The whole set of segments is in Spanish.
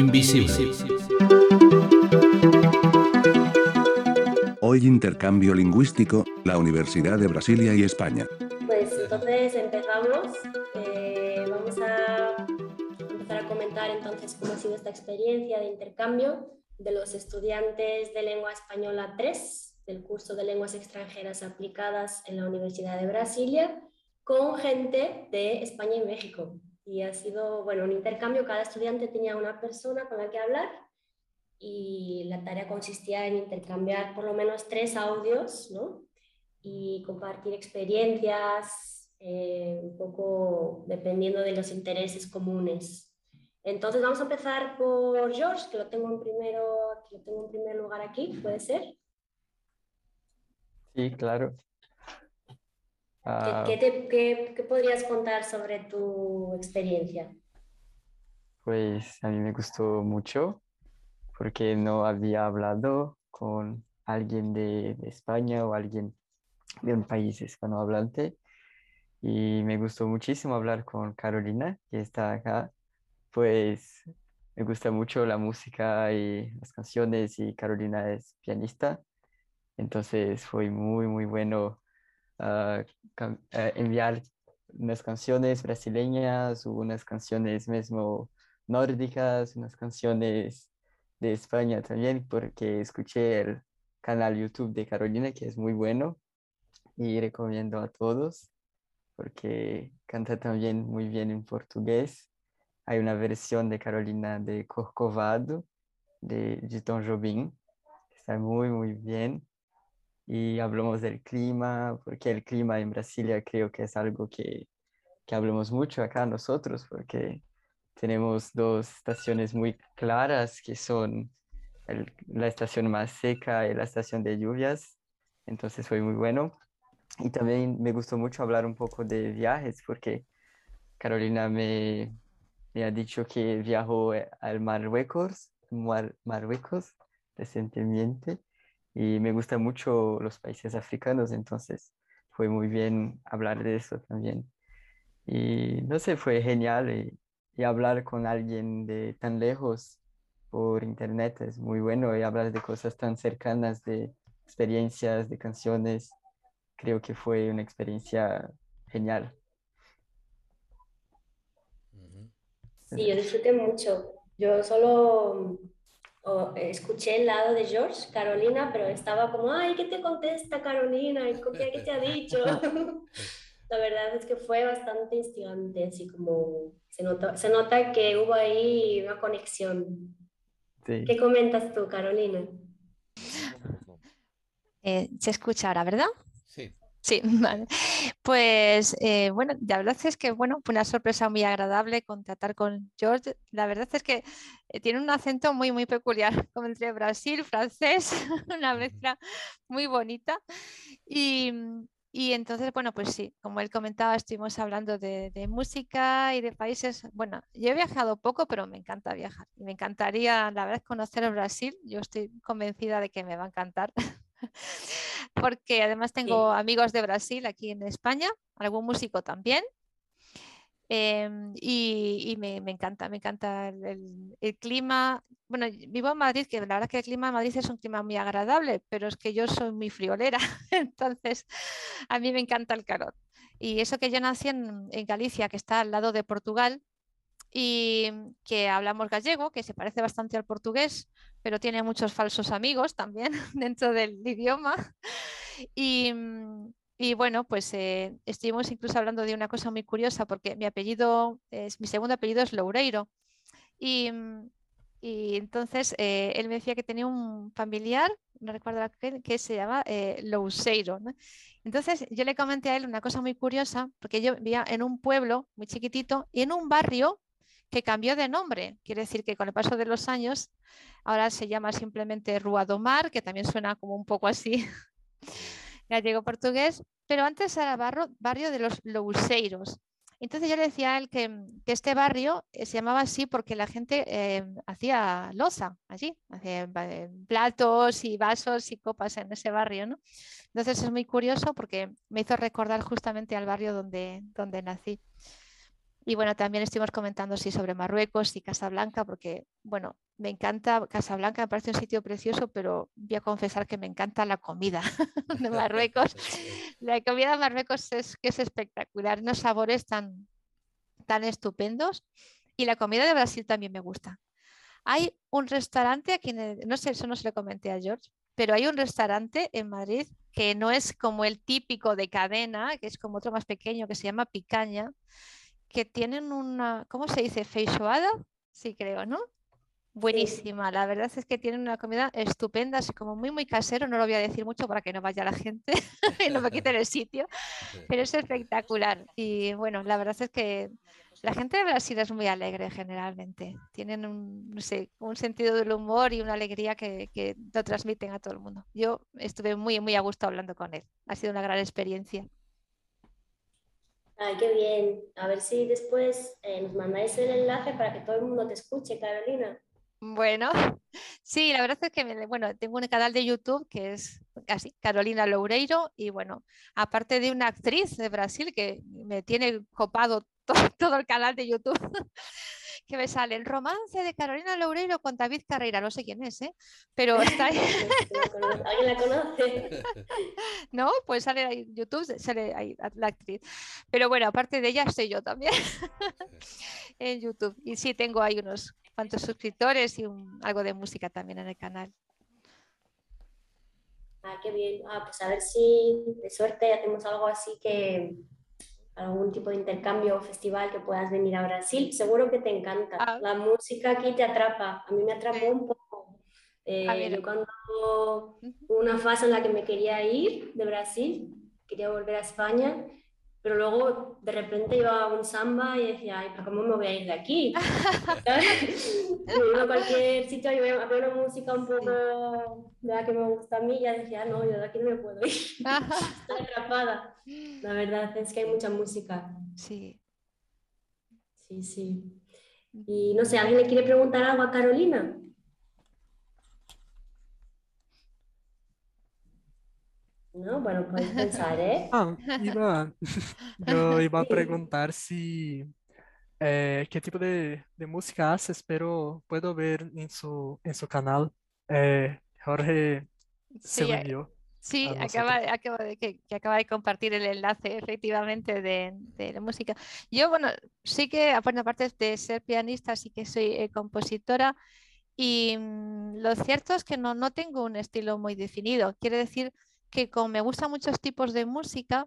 Invisible. Hoy intercambio lingüístico, la Universidad de Brasilia y España. Pues entonces empezamos. Eh, vamos a empezar a comentar entonces cómo ha sido esta experiencia de intercambio de los estudiantes de lengua española 3 del curso de lenguas extranjeras aplicadas en la Universidad de Brasilia con gente de España y México. Y ha sido, bueno, un intercambio, cada estudiante tenía una persona con la que hablar y la tarea consistía en intercambiar por lo menos tres audios, ¿no? Y compartir experiencias, eh, un poco dependiendo de los intereses comunes. Entonces vamos a empezar por George, que lo tengo en, primero, que lo tengo en primer lugar aquí, ¿puede ser? Sí, claro. ¿Qué, qué, qué, qué, podrías contar sobre tu experiencia? Pues a mí me gustó mucho porque no había hablado con alguien de, de España o alguien de un país hispanohablante y me gustó muchísimo hablar con Carolina, que está acá, pues me gusta mucho la música y las canciones y Carolina es pianista, entonces fue muy, muy bueno uh, enviar unas canciones brasileñas, unas canciones mismo nórdicas, unas canciones de España también, porque escuché el canal YouTube de Carolina, que es muy bueno, y recomiendo a todos, porque canta también muy bien en portugués. Hay una versión de Carolina de Corcovado, de, de Tom Jobim, está muy, muy bien. Y hablamos del clima, porque el clima en Brasilia creo que es algo que, que hablamos mucho acá nosotros, porque tenemos dos estaciones muy claras que son el, la estación más seca y la estación de lluvias. Entonces fue muy bueno. Y también me gustó mucho hablar un poco de viajes porque Carolina me, me ha dicho que viajó al Marruecos, Mar, Marruecos recientemente y me gustan mucho los países africanos, entonces fue muy bien hablar de eso también. Y no sé, fue genial y y hablar con alguien de tan lejos por internet es muy bueno y hablar de cosas tan cercanas, de experiencias, de canciones. Creo que fue una experiencia genial. Sí, yo disfruté mucho. Yo solo oh, escuché el lado de George, Carolina, pero estaba como, ay, ¿qué te contesta Carolina? ¿Qué te ha dicho? La verdad es que fue bastante instigante, así como se nota, se nota que hubo ahí una conexión. ¿Qué comentas tú, Carolina? Eh, se escucha ahora, ¿verdad? Sí. Vale. Pues eh, bueno, la verdad es que bueno, fue una sorpresa muy agradable contactar con George. La verdad es que eh, tiene un acento muy, muy peculiar, como entre Brasil, francés, una mezcla muy bonita. Y, y entonces, bueno, pues sí, como él comentaba, estuvimos hablando de, música y de países. Bueno, yo he viajado poco, pero me encanta viajar. Me encantaría, la verdad, conocer el Brasil. Yo estoy convencida de que me va a encantar. Porque además tengo amigos de Brasil aquí en España, algún músico también. Em, y, me, encanta, me encanta el, clima. Bueno, vivo en Madrid, que la verdad que el clima de Madrid es un clima muy agradable, pero es que yo soy muy friolera, entonces a mí me encanta el calor. Y eso que yo nací en, en Galicia, que está al lado de Portugal, y que hablamos gallego, que se parece bastante al portugués, pero tiene muchos falsos amigos también dentro del idioma. Y, y bueno, pues eh, estuvimos incluso hablando de una cosa muy curiosa, porque mi apellido, es, mi segundo apellido es Loureiro. Y, mm, y entonces eh, él me decía que tenía un familiar, no recuerdo qué, que se llama eh, Louseiro. Entonces yo le comenté a él una cosa muy curiosa, porque yo vivía en un pueblo muy chiquitito y en un barrio que cambió de nombre. Quiere decir que con el paso de los años ahora se llama simplemente Rua do Mar, que también suena como un poco así gallego portugués, pero antes era barrio, de los Louseiros. Entonces yo le decía a él que, que este barrio eh, se llamaba así porque la gente eh, hacía loza allí, hacía platos y vasos y copas en ese barrio. ¿no? Entonces es muy curioso porque me hizo recordar justamente al barrio donde, donde nací. Y bueno, también estuvimos comentando sí, sobre Marruecos y Casablanca, porque bueno, me encanta Casablanca, me parece un sitio precioso, pero voy a confesar que me encanta la comida de Marruecos. La comida de Marruecos es que es espectacular, unos sabores tan, tan estupendos. Y la comida de Brasil también me gusta. Hay un restaurante aquí, no sé, eso no se lo comenté a George, pero hay un restaurante en Madrid que no es como el típico de cadena, que es como otro más pequeño que se llama Picaña, que tienen una, ¿cómo se dice? Feijoada, sí creo, ¿no? Buenísima, la verdad es que tienen una comida estupenda, así como muy, muy casero, no lo voy a decir mucho para que no vaya la gente y no me quiten el sitio, pero es espectacular. Y bueno, la verdad es que la gente de Brasil es muy alegre generalmente, tienen un, no sé, un sentido del humor y una alegría que, que lo transmiten a todo el mundo. Yo estuve muy, muy a gusto hablando con él, ha sido una gran experiencia. Ay, qué bien. A ver si después eh, nos mandáis el enlace para que todo el mundo te escuche, Carolina. Bueno, sí, la verdad es que bueno, tengo un canal de YouTube que es así, Carolina Loureiro, y bueno, aparte de una actriz de Brasil que me tiene copado todo, el canal de YouTube, que me sale el romance de Carolina Loureiro con David Carreira, no sé quién es, ¿eh? pero está ahí. ¿Alguien la conoce? no, pues sale ahí en YouTube, sale ahí la actriz. Pero bueno, aparte de ella, estoy yo también en YouTube. Y sí, tengo ahí unos cuantos suscriptores y algo de música también en el canal. Ah, qué bien. Ah, pues a ver si de suerte hacemos algo así que algún tipo de intercambio o festival que puedas venir a Brasil. Seguro que te encanta. Ah. La música aquí te atrapa. A mí me atrapó un poco. Eh, yo cuando hubo una fase en la que me quería ir de Brasil, quería volver a España pero luego de repente iba a un samba y decía, ay, pero ¿cómo me voy a ir de aquí? iba a cualquier sitio y había una música un poco de la que me gusta a mí y ya decía, no, yo de aquí no me puedo ir. Estoy atrapada. La verdad es que hay mucha música. Sí. Sí, sí. Y no sé, ¿alguien le quiere preguntar algo a Carolina? No, bueno, puedes pensar, ¿eh? Ah, iba, yo iba a preguntar si eh, qué tipo de, de, música haces, pero puedo ver en su, en su canal. Eh, Jorge se sí, unió. Sí, acaba, acaba de, que, que, acaba de compartir el enlace efectivamente de, de, la música. Yo, bueno, sí que, aparte de ser pianista, sí que soy eh, compositora y mm, lo cierto es que no, no tengo un estilo muy definido. Quiere decir que como me gustan muchos tipos de música,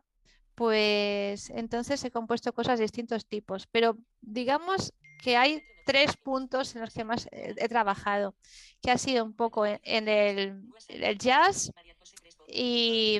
pues entonces he compuesto cosas de distintos tipos. Pero digamos que hay tres puntos en los que más he, trabajado, que ha sido un poco en, el, jazz y,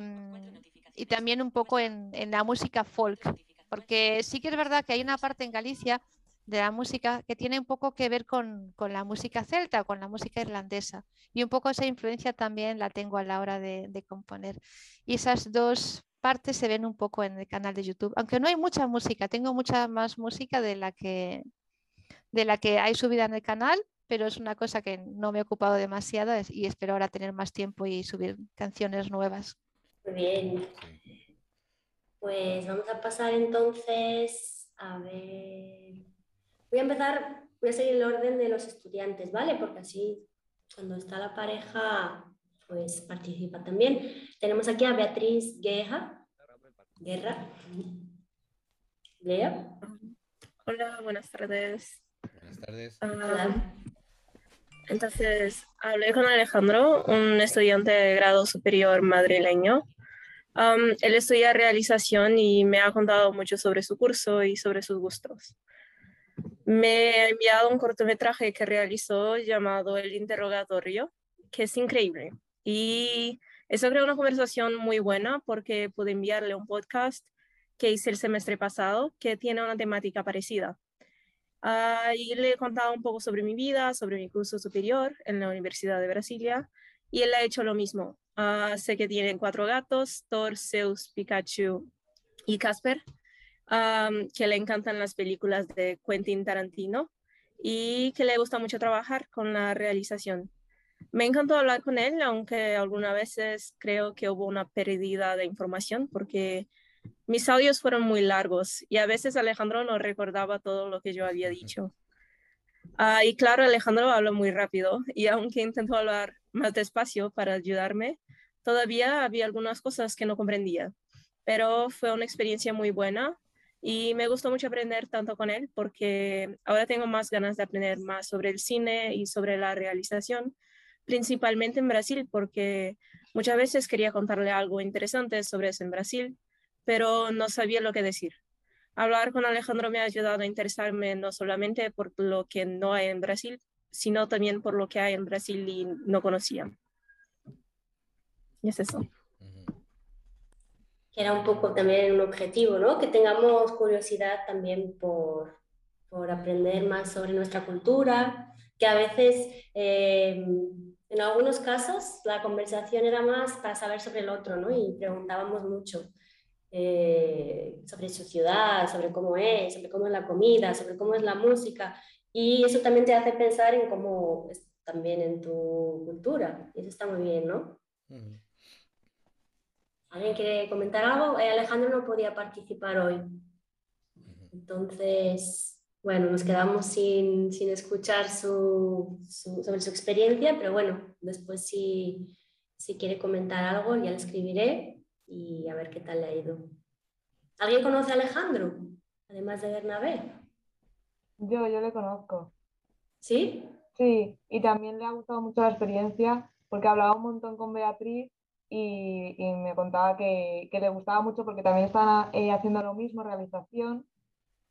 y, también un poco en, en la música folk. Porque sí que es verdad que hay una parte en Galicia de la música que tiene un poco que ver con, con, la música celta, con la música irlandesa. Y un poco esa influencia también la tengo a la hora de, de, componer. Y esas dos partes se ven un poco en el canal de YouTube, aunque no hay mucha música, tengo mucha más música de la que, de la que hay subida en el canal, pero es una cosa que no me he ocupado demasiado y espero ahora tener más tiempo y subir canciones nuevas. Muy bien. Pues vamos a pasar entonces a ver. Voy a empezar, voy a seguir el orden de los estudiantes, ¿vale? Porque así cuando está la pareja, pues participa también. Tenemos aquí a Beatriz Guerra. Guerra. Lea. Hola, buenas tardes. Buenas tardes. Hola. Entonces, hablé con Alejandro, un estudiante de grado superior madrileño. él estudia realización y me ha contado mucho sobre su curso y sobre sus gustos me ha enviado un cortometraje que realizó llamado El Interrogatorio, que es increíble. Y eso creó una conversación muy buena porque pude enviarle un podcast que hice el semestre pasado que tiene una temática parecida. Ahí le he contado un poco sobre mi vida, sobre mi curso superior en la Universidad de Brasilia y él ha hecho lo mismo. Uh, sé que tienen cuatro gatos, Thor, Zeus, Pikachu y Casper que le encantan las películas de Quentin Tarantino y que le gusta mucho trabajar con la realización. Me encantó hablar con él, aunque algunas veces creo que hubo una pérdida de información porque mis audios fueron muy largos y a veces Alejandro no recordaba todo lo que yo había dicho. Ah, y claro, Alejandro habla muy rápido y aunque intentó hablar más despacio para ayudarme, todavía había algunas cosas que no comprendía. Pero fue una experiencia muy buena y me gustó mucho aprender tanto con él porque ahora tengo más ganas de aprender más sobre el cine y sobre la realización, principalmente en Brasil, porque muchas veces quería contarle algo interesante sobre eso en Brasil, pero no sabía lo que decir. Hablar con Alejandro me ha ayudado a interesarme no solamente por lo que no hay en Brasil, sino también por lo que hay en Brasil y no conocía. Y es eso. Que era un poco también un objetivo, ¿no? Que tengamos curiosidad también por, por aprender más sobre nuestra cultura, que a veces, eh, en algunos casos, la conversación era más para saber sobre el otro, ¿no? Y preguntábamos mucho. Eh, sobre su ciudad, sobre cómo es, sobre cómo es la comida, sobre cómo es la música. Y eso también te hace pensar en cómo es también en tu cultura. Y eso está muy bien, ¿no? ¿Alguien quiere comentar algo? Eh, Alejandro no podía participar hoy. Entonces, bueno, nos quedamos sin, sin escuchar su, sobre su experiencia, pero bueno, después si, si quiere comentar algo ya le escribiré y a ver qué tal le ha ido. ¿Alguien conoce a Alejandro, además de Bernabé? Yo, yo le conozco. ¿Sí? Sí, y también le ha gustado mucho la experiencia porque hablaba un montón con Beatriz y, me contaba que, le gustaba mucho porque también están eh, haciendo lo mismo, realización,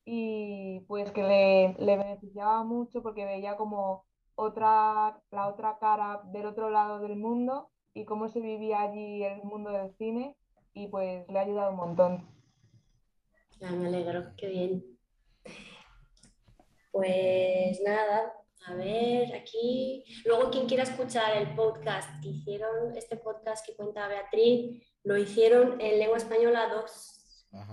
y pues que le, le beneficiaba mucho porque veía como otra, la otra cara del otro lado del mundo y cómo se vivía allí el mundo del cine y pues le ha ayudado un montón. me alegro, qué bien. Pues nada, a ver, aquí. Luego, quien quiera escuchar el podcast que hicieron, este podcast que cuenta Beatriz, lo hicieron en lengua española 2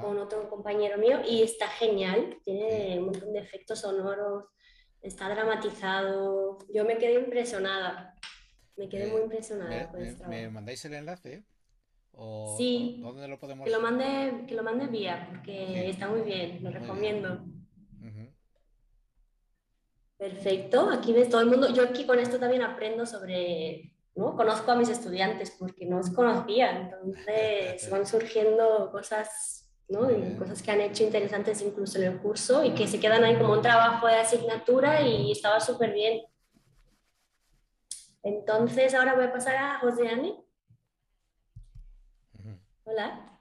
con otro compañero mío y está genial. Tiene un montón de efectos sonoros, está dramatizado. Yo me quedé impresionada. Me quedé muy impresionada me, ¿Me mandáis el enlace? sí. ¿Dónde lo podemos que lo mande Que lo mande vía, porque está muy bien, lo recomiendo. Perfecto, aquí ves todo el mundo. Yo aquí con esto también aprendo sobre, ¿no? Conozco a mis estudiantes porque no os conocía, entonces van surgiendo cosas, ¿no? cosas que han hecho interesantes incluso en el curso y que se quedan ahí como un trabajo de asignatura y estaba súper bien. Entonces ahora voy a pasar a José Hola.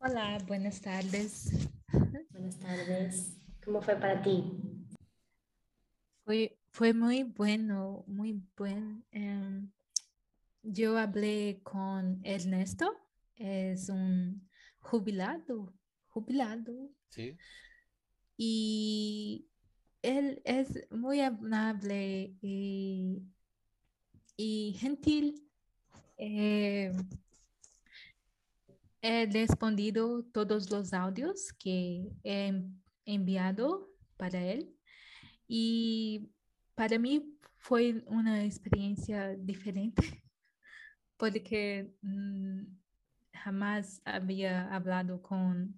Hola, buenas tardes. Buenas tardes. ¿Cómo fue para ti? Fue, fue muy bueno, muy bueno. Em, yo hablé con Ernesto, es un jubilado, jubilado. Sí. Y él es muy amable y, gentil. Eh, he respondido todos los audios que he enviado para él y para mí fue una experiencia diferente porque mm, jamás había hablado con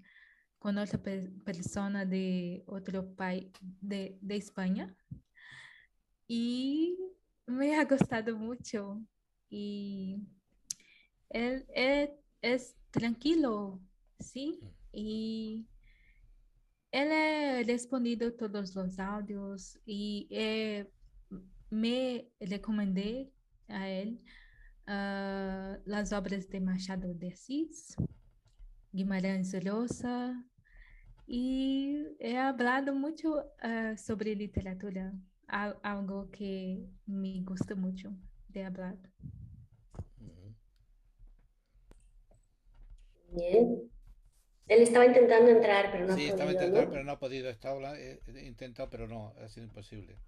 con otra persona de otro país, de, de, España. Y me ha gustado mucho. Y él, es tranquilo, ¿sí? Y él ha respondido todos los audios y eh, me recomendé a él uh, las obras de Machado de Assis, Guimarães Rosa, y he hablado mucho uh, sobre literatura, algo que me gusta mucho de hablar. Bien. Él estaba intentando entrar, pero no sí, ha podido. Sí, estaba intentando, pero no ha podido. Estaba intentado, pero no, ha sido imposible.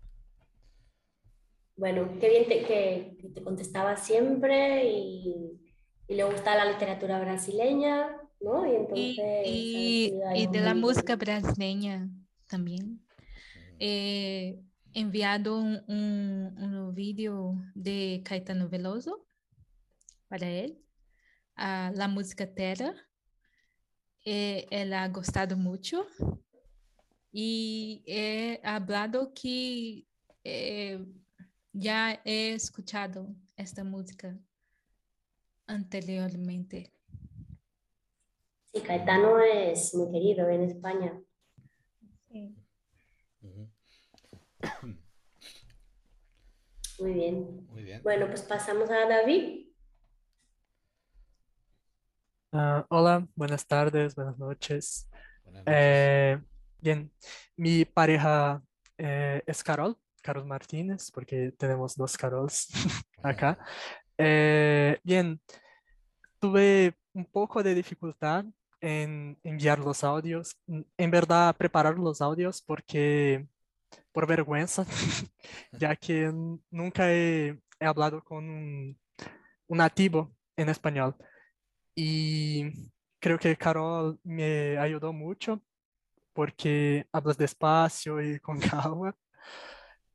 Bueno, qué bien que, te contestaba siempre y, y le gusta la literatura brasileña. Y, de la música brasileña también. He enviado un, un, vídeo de Caetano Veloso para él, a la música Terra, eh, él ha gustado mucho y he hablado que eh, ya he escuchado esta música anteriormente. Sí, Caetano es muy querido en España. Sí. Ujú. Muy bien. Muy bien. Bueno, pues pasamos a David. Ah, hola, buenas tardes, buenas noches. Buenas noches. Eh, bien, mi pareja eh, es Carol, Carol Martínez, porque tenemos dos Carols acá. Eh, bien, tuve un poco de dificultad en enviar los audios, n- en verdad preparar los audios porque por vergüenza, ya que nunca he, he hablado con un, un nativo en español. Y creo que Carol me ayudó mucho porque hablas despacio y con calma.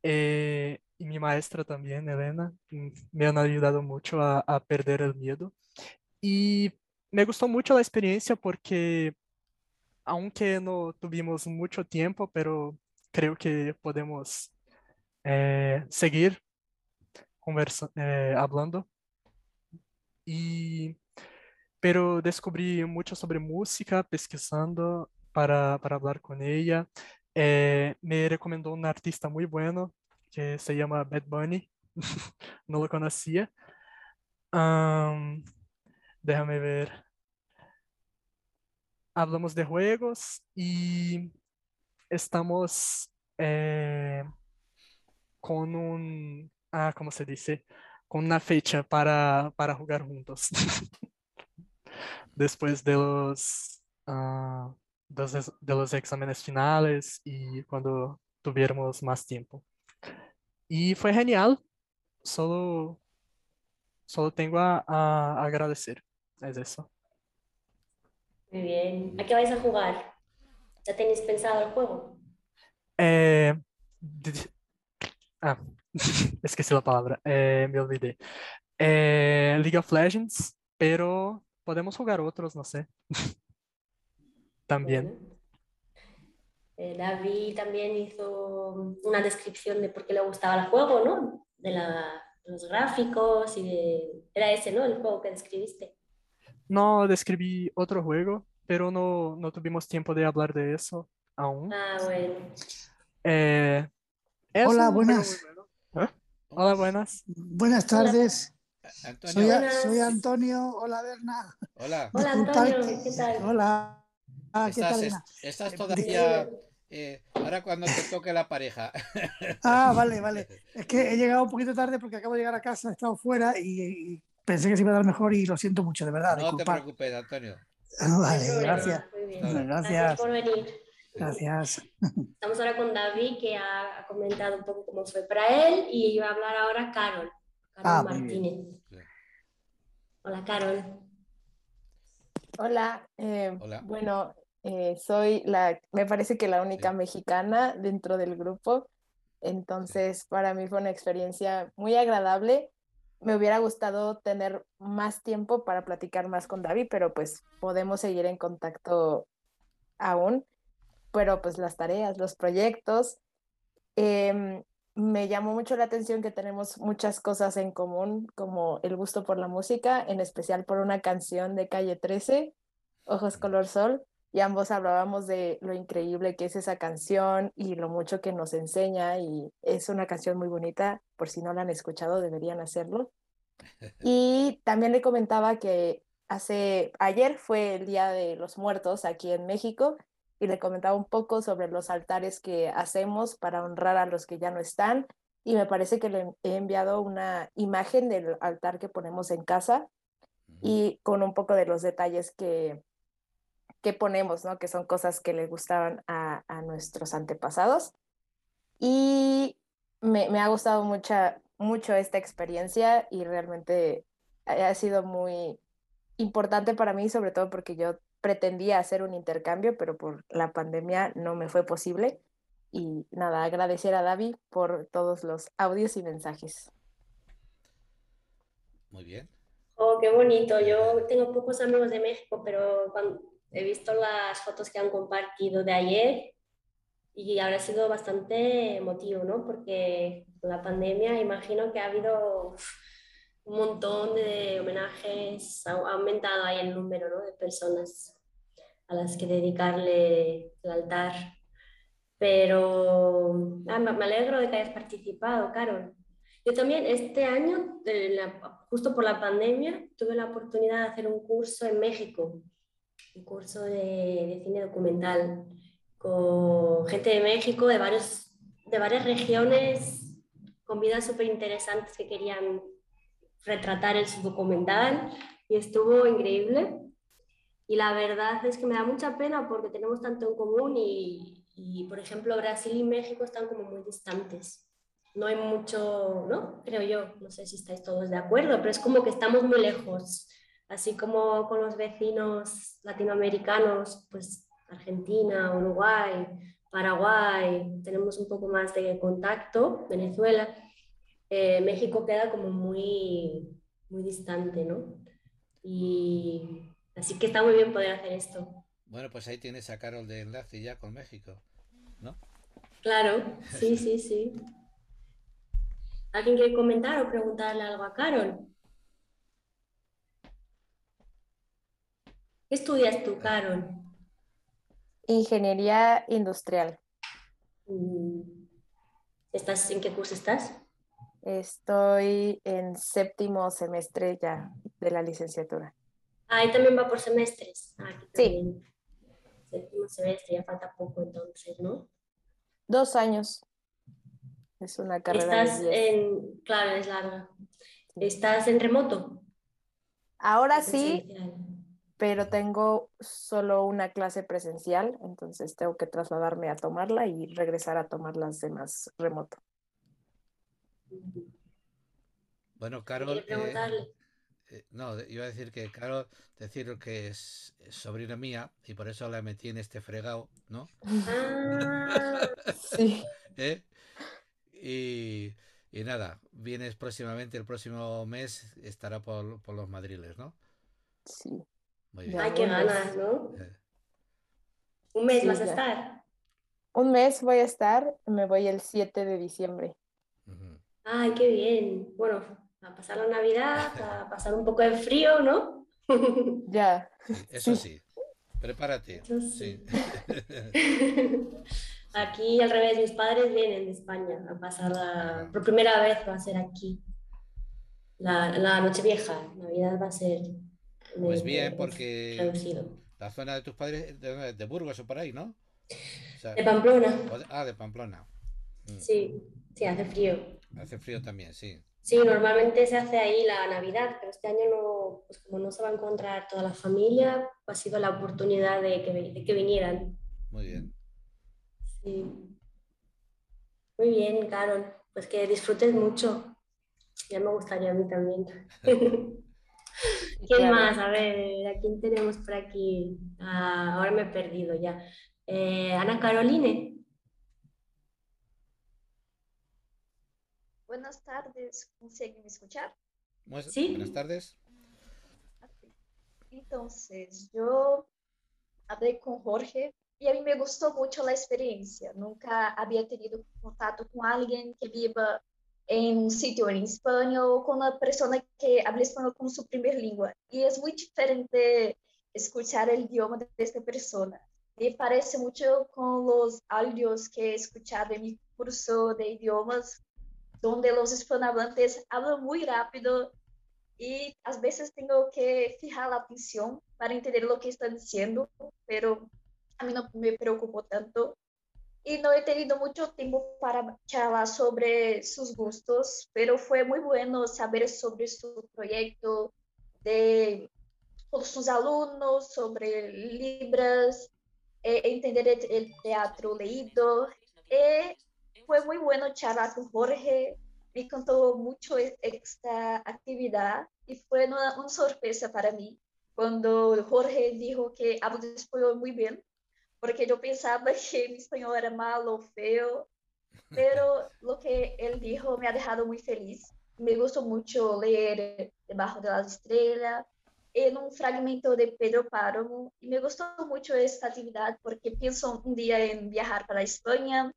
Eh, y mi maestra también, Elena, mm, me han ayudado mucho a, a perder el miedo. Y me gustó mucho la experiencia porque, aunque no tuvimos mucho tiempo, pero creo que podemos eh, seguir conversa- eh, hablando. Y, pero descubrí mucho sobre música pesquisando para, para hablar con ella. Eh, me recomendó un artista muy bueno que se llama Bad Bunny. No lo conocía. Am, déjame ver. Hablamos de juegos y estamos eh, con un, ah, ¿cómo se dice? Con una fecha para, para jugar juntos. Después de los, ah, dos de los exámenes finales y cuando tuviéramos más tiempo. Y fue genial. Solo, solo tengo a, a agradecer. Es eso. Muy bien. ¿A qué vais a jugar? ¿Ya tenéis pensado el juego? Eh, ah, esqueci la palabra. Eh, me olvidé. Eh, League of Legends, pero podemos jugar otros, no sé. También. Bueno. Eh, David también hizo una descripción de por qué le gustaba el juego, ¿no? De la- de los gráficos y de... Era ese, ¿no? El juego que describiste. No describí otro juego, pero no, no tuvimos tiempo de hablar de eso aún. Ah, bueno. Eh, Hola, buenas. bueno. ¿Eh? Hola, buenas. Buenas tardes. Antonio, Soy, Antonio. Hola, Berna. hola. Hola, Antonio, ¿qué tal? Hola. Ah, ¿qué ¿Estás, tal, es- estás Eh, todavía eh, ahora cuando te toque la pareja? Ah, vale, vale. Es que he llegado un poquito tarde porque acabo de llegar a casa, he estado fuera y, y pensé que se iba a dar mejor y lo siento mucho, de verdad. No te preocupes, Antonio. Vale, gracias. Gracias Gracias. por venir. Gracias. Estamos ahora con David, que ha, ha comentado un poco cómo fue para él, y va a hablar ahora Carol, Carol Ah, Martínez. Hola, Carol. Hola, eh, Hola. bueno, eh, soy la, me parece que la única mexicana dentro del grupo, entonces para mí fue una experiencia muy agradable. Me hubiera gustado tener más tiempo para platicar más con David, pero pues podemos seguir en contacto aún, pero pues las tareas, los proyectos. Em, me llamó mucho la atención que tenemos muchas cosas en común, como el gusto por la música, en especial por una canción de Calle 13, Ojos Color Sol, y ambos hablábamos de lo increíble que es esa canción y lo mucho que nos enseña, y es una canción muy bonita, por si no la han escuchado, deberían hacerlo. Y también le comentaba que hace, ayer fue el Día de los Muertos aquí en México y le comentaba un poco sobre los altares que hacemos para honrar a los que ya no están y me parece que le he enviado una imagen del altar que ponemos en casa y con un poco de los detalles que, que ponemos, ¿no? Que son cosas que le gustaban a, a nuestros antepasados. Y me, me ha gustado mucha, mucho esta experiencia y realmente ha ha sido muy importante para mí, sobre todo porque yo pretendía hacer un intercambio, pero por la pandemia no me fue posible. Y nada, agradecer a David por todos los audios y mensajes. Muy bien. Oh, qué bonito. Yo tengo pocos amigos de México, pero cuando, he visto las fotos que han compartido de ayer y habrá sido bastante emotivo, ¿no? Porque con la pandemia imagino que ha habido un montón de homenajes, ha aumentado ahí el número ¿no? de personas a las que dedicarle el altar. Pero ah, me alegro de que hayas participado, Carol. Yo también este año, justo por la pandemia, tuve la oportunidad de hacer un curso en México, un curso de, de cine documental con gente de México, de, varios, de varias regiones, con vidas súper interesantes que querían retratar su documental y estuvo increíble. Y la verdad es que me da mucha pena porque tenemos tanto en común y, y, por ejemplo, Brasil y México están como muy distantes. No hay mucho, ¿no? Creo yo, no sé si estáis todos de acuerdo, pero es como que estamos muy lejos. Así como con los vecinos latinoamericanos, pues Argentina, Uruguay, Paraguay, tenemos un poco más de contacto, Venezuela. Eh, México queda como muy, muy distante, ¿no? Y así que está muy bien poder hacer esto. Bueno, pues ahí tienes a Carol de enlace ya con México, ¿no? Claro, sí, sí, sí. ¿Alguien quiere comentar o preguntarle algo a Carol? ¿Qué estudias tú, Carol? Ingeniería industrial. Mm. ¿Estás, ¿En qué curso estás? Estoy en séptimo semestre ya de la licenciatura. Ah, ahí también va por semestres. Ah, sí. Séptimo semestre, ya falta poco entonces, ¿no? Dos años. Es una carrera. Estás en, claro, es larga. ¿Estás en remoto? Ahora sí, pero tengo solo una clase presencial, entonces tengo que trasladarme a tomarla y regresar a tomar las demás remoto. Bueno, Carol, eh, eh, no, iba a decir que Carol, decir que es, sobrina mía y por eso la metí en este fregado, ¿no? Ah, sí. ¿Eh? Y, y, nada, vienes próximamente, el próximo mes estará por, por los madriles, ¿no? Sí. Ay, qué ganas, ¿no? Un mes vas a estar. Un mes voy a estar, me voy el 7 de diciembre. Ay, qué bien. Bueno, a pasar la Navidad, a pasar un poco de frío, ¿no? ya. eso sí. Prepárate. sí. aquí al revés, mis padres vienen de España a pasar la... Por primera vez va a ser aquí. La, la noche vieja, Navidad va a ser pues bien, porque la zona de tus padres de, de Burgos o por ahí, ¿no? de Pamplona. Ah, de Pamplona. Mm. Sí, sí, hace frío. Hace frío también, sí. Sí, normalmente se hace ahí la Navidad, pero este año no, pues como no se va a encontrar toda la familia, ha sido la oportunidad de que, de que vinieran. Muy bien. Sí. Muy bien, Carol. Pues que disfrutes mucho. Ya me gustaría a mí también. ¿Quién más? A ver, ¿a quién tenemos por aquí? Ah, ahora me he perdido ya. Eh, Ana Caroline. Buenas tardes, ¿consiguen escuchar? Sí. Buenas tardes. Entonces, yo hablé con Jorge y a mí me gustó mucho la experiencia. Nunca había tenido contacto con alguien que viva en un sitio en español con una persona que habla español como su primera lengua. Y es muy diferente escuchar el idioma de esta persona. Me parece mucho con los audios que he escuchado en mi curso de idiomas, donde los hispanohablantes hablan muy rápido y a veces tengo que fijar la atención para entender lo que están diciendo, pero a mí no me preocupo tanto y no he tenido mucho tiempo para charlar sobre sus gustos, pero fue muy bueno saber sobre su proyecto de todos sus alumnos, sobre libras, eh, entender el, el, teatro leído. Eh, fue muy bueno charlar con Jorge, me encantó mucho e, esta actividad y fue una, una sorpresa para mí cuando Jorge dijo que hablo español muy bien porque yo pensaba que mi español era malo, feo, pero lo que él dijo me ha dejado muy feliz. Me gustó mucho leer Debajo de las Estrellas en un fragmento de Pedro Páramo y me gustó mucho esta actividad porque pienso un día en viajar para España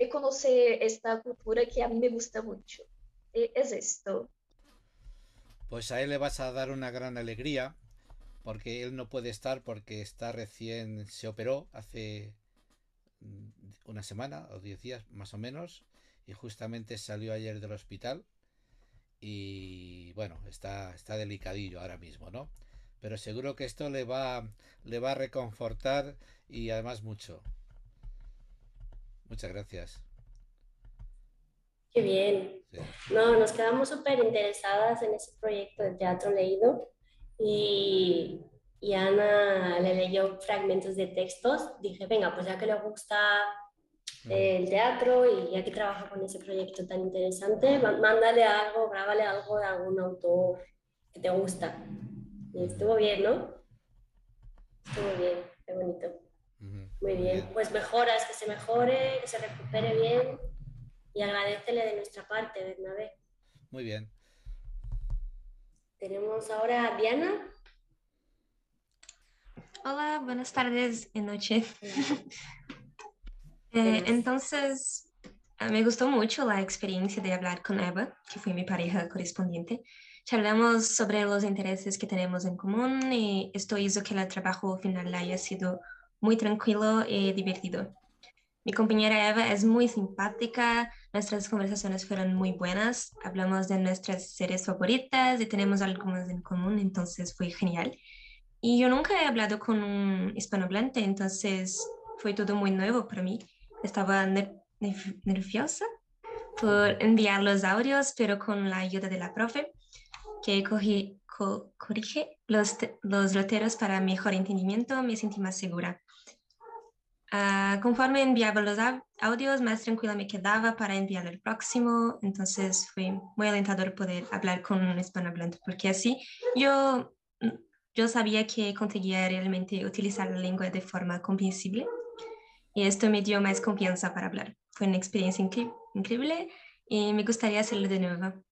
y conocer esta cultura que a mí me gusta mucho. E, es esto. Pues a él le vas a dar una gran alegría porque él no puede estar porque está recién, se operó hace mm, una semana o diez días más o menos y justamente salió ayer del hospital y bueno, está, está delicadillo ahora mismo, ¿no? Pero seguro que esto le va, le va a reconfortar y además mucho. Muchas gracias. Qué bien. No, nos quedamos súper interesadas en ese proyecto de teatro leído y, y Ana le leyó fragmentos de textos. Dije, venga, pues ya que le gusta el teatro y ya que trabaja con ese proyecto tan interesante, mándale algo, grábale algo de algún autor que te gusta. Y estuvo bien, ¿no? Estuvo bien, qué bonito. Muy bien. Pues mejoras, que se mejore, que se recupere bien y agradecele de nuestra parte, Bernabé. Muy bien. Tenemos ahora a Diana. Hola, buenas tardes y noches. Eh, entonces, ah, me gustó mucho la experiencia de hablar con Eva, que fue mi pareja correspondiente. Charlamos sobre los intereses que tenemos en común y esto hizo que el trabajo final haya sido muy tranquilo y divertido. Mi compañera Eva es muy simpática, nuestras conversaciones fueron muy buenas, hablamos de nuestras series favoritas y tenemos algunas en común, entonces fue genial. Y yo nunca he hablado con un hispanohablante, entonces fue todo muy nuevo para mí. Estaba nerviosa por enviar los audios, pero con la ayuda de la profe, que corrige los, los loteros para mejor entendimiento, me sentí más segura. Uh, conforme enviaba los audios, más tranquila me quedaba para enviar el próximo. Entonces fue muy alentador poder hablar con un hispanohablante, porque así yo, yo sabía que conseguía realmente utilizar la lengua de forma comprensible y esto me dio más confianza para hablar. Fue una experiencia increíble y me gustaría hacerlo de nuevo.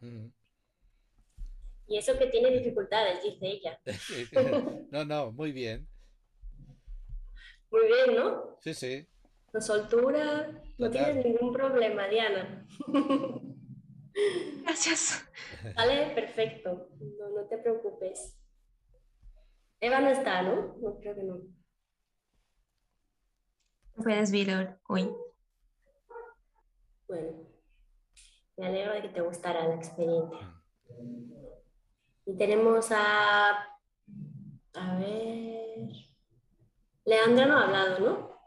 Mm. Y eso que tiene dificultades, dice ella. no, no, muy bien. Muy bien, ¿no? Sí, sí. La soltura, no tienes ningún problema, Diana. Gracias. Vale, perfecto. No, no te preocupes. Eva no está, ¿no? No creo que no puedes ver hoy. Bueno, me alegro de que te gustara la experiencia. Y tenemos a... A ver... Leandra no ha hablado, ¿no?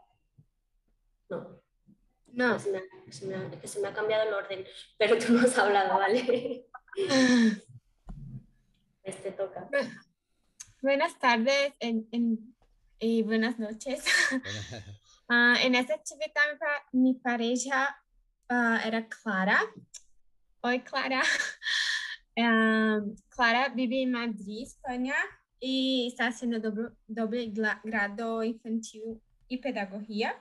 No. No. Se me, ha, se, me ha, se me, ha, cambiado el orden, pero tú no has hablado, ¿vale? Este toca. Buenas tardes en, en, y buenas noches. Uh, en esta actividad mi pareja uh, era Clara. Oi, Clara. Um, Clara vive em Madrid, Espanha, e está haciendo doble, doble grado infantil e pedagogia.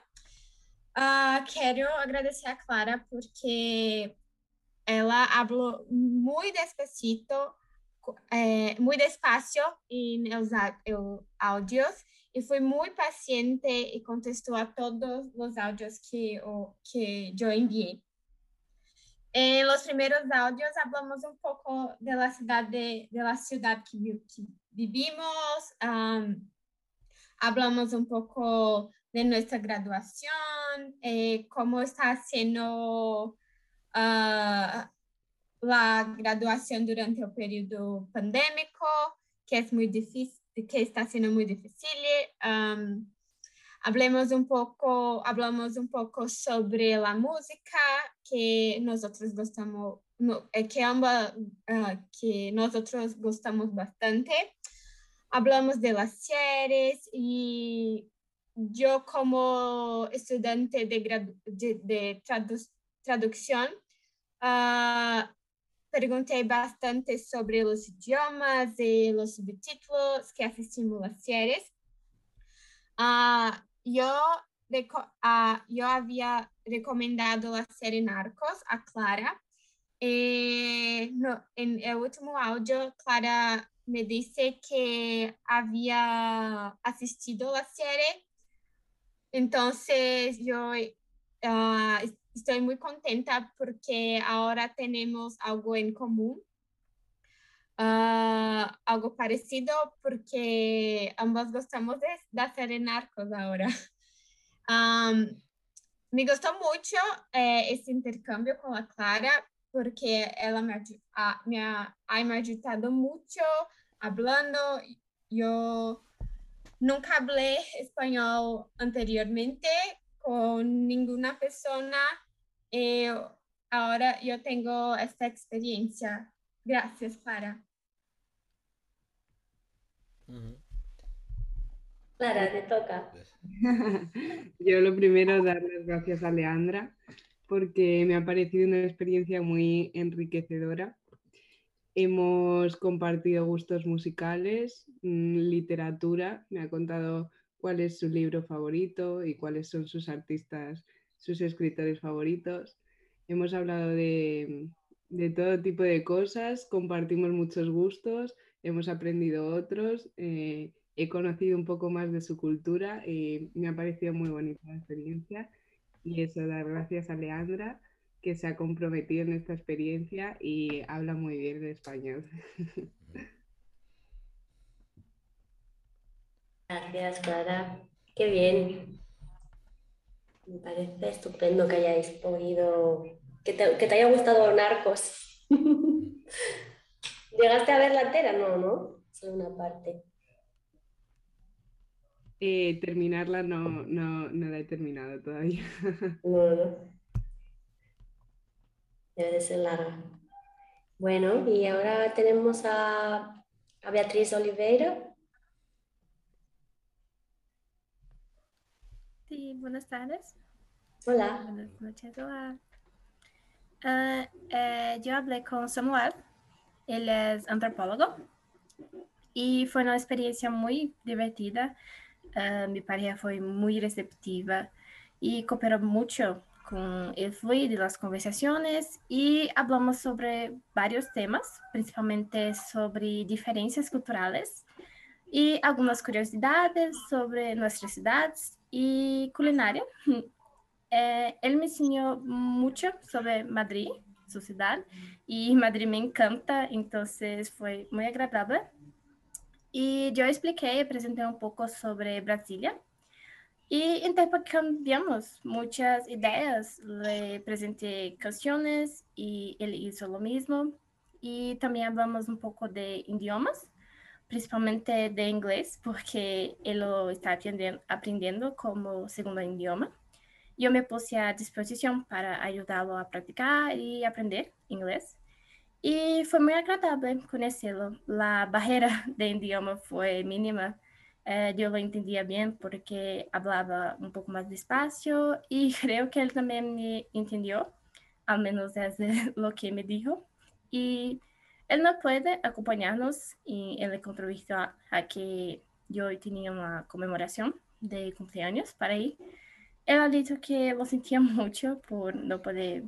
Uh, quero agradecer a Clara porque ela falou muito despacito, eh, muito despacio em os áudios y fue muy paciente y contestó a todos los audios que, o, que yo envié. En los primeros audios hablamos un poco de la ciudad, de, de la ciudad que, que vivimos, um, hablamos un poco de nuestra graduación, eh, cómo está haciendo uh, la graduación durante el periodo pandémico, que es muy difícil que está siendo muy difícil. Um, hablemos un poco, hablamos un poco sobre la música que nosotros gustamos, no, eh, que ambas, uh, que nosotros gustamos bastante. Hablamos de las series y yo como estudiante de, de, de tradu traducción, uh, Preguntei bastante sobre os idiomas e os subtítulos que assistimos as séries. Uh, eu, uh, eu havia recomendado a série Narcos a Clara. E no, em, último áudio, Clara me dice que había asistido a la serie. Entonces yo ah, estoy muy contenta porque ahora tenemos algo en común. Ah, algo parecido porque ambos gostamos de, de hacer narcos ahora. me gustó mucho eh, ese intercambio con la Clara porque ela me, ha, me ha, ha me ayudado mucho hablando. Yo nunca hablé español anteriormente con ninguna persona. Eh, ahora yo tengo esta experiencia. Gracias, Clara. Clara, te toca. yo lo primero, dar las gracias a Leandra porque me ha parecido una experiencia muy enriquecedora. Hemos compartido gustos musicales, mm, literatura, me ha contado cuál es su libro favorito y cuáles son sus artistas, sus escritores favoritos. Hemos hablado de, todo tipo de cosas, compartimos muchos gustos, hemos aprendido otros, eh, he conocido un poco más de su cultura y me ha parecido muy bonita la experiencia y eso, dar gracias a Leandra, que se ha comprometido en esta experiencia y habla muy bien el español. Gracias, Clara. Qué bien. Me parece estupendo que hayáis podido, que te, que te haya gustado Narcos. ¿Llegaste a ver la entera? No, ¿no? Solo una parte. Eh, terminarla no, no, no, la he terminado todavía. No, no. Debe de ser larga. Bueno, y ahora tenemos a, a Beatriz Oliveira. Sí, buenas tardes. Hola. Buenas noches, hola. Uh, eh, yo hablé con Samuel, él es antropólogo y fue una experiencia muy divertida uh, mi pareja foi muito receptiva e cooperou muito com o fluido de conversações e hablamos sobre vários temas, principalmente sobre diferenças culturais e algumas curiosidades sobre nossas cidades e culinária. Eh, ele me ensinou muito sobre Madrid, sua cidade, e Madrid me encanta, então foi muito agradável. E eu expliquei, apresentei um pouco sobre Brasília. E intercambiamos muitas ideias, le apresentei canções e ele hizo o mesmo. E também falamos um pouco de idiomas, principalmente de inglês, porque ele está aprendendo, aprendendo como segundo idioma. Eu me pus à disposição para ajudá-lo a praticar e aprender inglês. E foi muito agradável conhecê-lo. A barreira de idioma foi mínima. Eh, eu lo entendia bem porque falava um pouco mais despacio e creio que ele também me entendeu, ao menos é o que me disse. E ele não pode acompanhar-nos e ele contribuiu a, que eu tinha uma comemoração de cumpleaños para ir. Ela disse que lo sentia muito por não poder